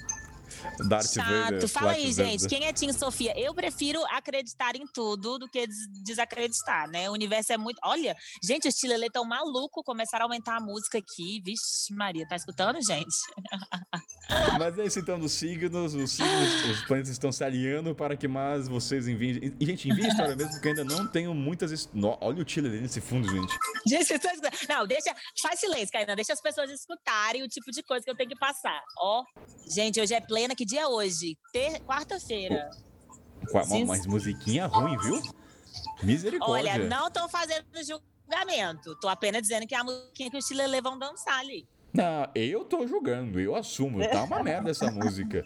Darth Chato. Vader. Fala Darth aí, Vader. gente. Quem é Tim Sofia? Eu prefiro acreditar em tudo do que des- desacreditar, né? O universo é muito. Olha, gente, os Tilelê tão maluco. Começaram a aumentar a música aqui. Vixe, Maria, tá escutando, gente? <laughs> Mas é isso então dos signos. Os signos, os planetas estão se alinhando para que mais vocês enviem. E, gente, enviem história mesmo, porque ainda não tenho muitas. No- Olha o Chile nesse fundo, gente. Gente, vocês estão escutando? Não, deixa. Faz silêncio, Caína. Deixa as pessoas escutarem o tipo de coisa que eu tenho que passar. Ó. Gente, hoje é Que dia é hoje? Ter... Quarta-feira. Uma, mas musiquinha ruim, viu? Misericórdia. Olha, não tô fazendo julgamento. Tô apenas dizendo que é a musiquinha que os Chilelê vão dançar ali. Não, eu tô julgando, eu assumo. Tá uma merda essa música.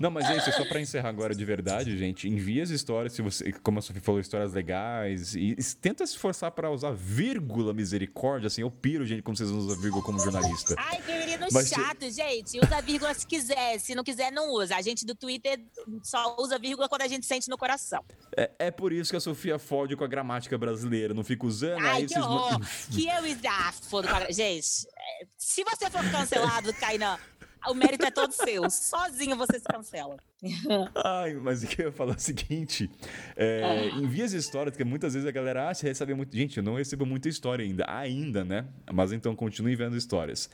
Não, mas é isso, é só pra encerrar agora de verdade, gente. Envie as histórias, se você, como a Sofia falou, histórias legais. E, tenta se esforçar pra usar vírgula, misericórdia. Assim, eu piro, gente, como vocês usam vírgula como jornalista. Ai, que menino mas chato, se... gente. Usa vírgula se quiser. Se não quiser, não usa. A gente do Twitter só usa vírgula quando a gente sente no coração. É, é por isso que a Sofia fode com a gramática brasileira. Não fica usando. Ai, aí que vocês... horror. que eu a... Gente se você for cancelado, Kainan, o mérito é todo seu. Sozinho você se cancela. Ai, mas o que eu ia falar é o seguinte: é, ah. envia as histórias, porque muitas vezes a galera, ah, você recebe muito. Gente, eu não recebo muita história ainda. Ainda, né? Mas então continue enviando histórias.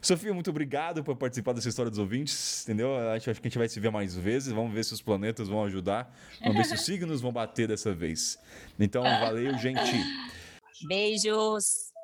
Sofia, muito obrigado por participar dessa história dos ouvintes, entendeu? Acho, acho que a gente vai se ver mais vezes. Vamos ver se os planetas vão ajudar. Vamos ver se os <laughs> signos vão bater dessa vez. Então, <laughs> valeu, gente. Beijos.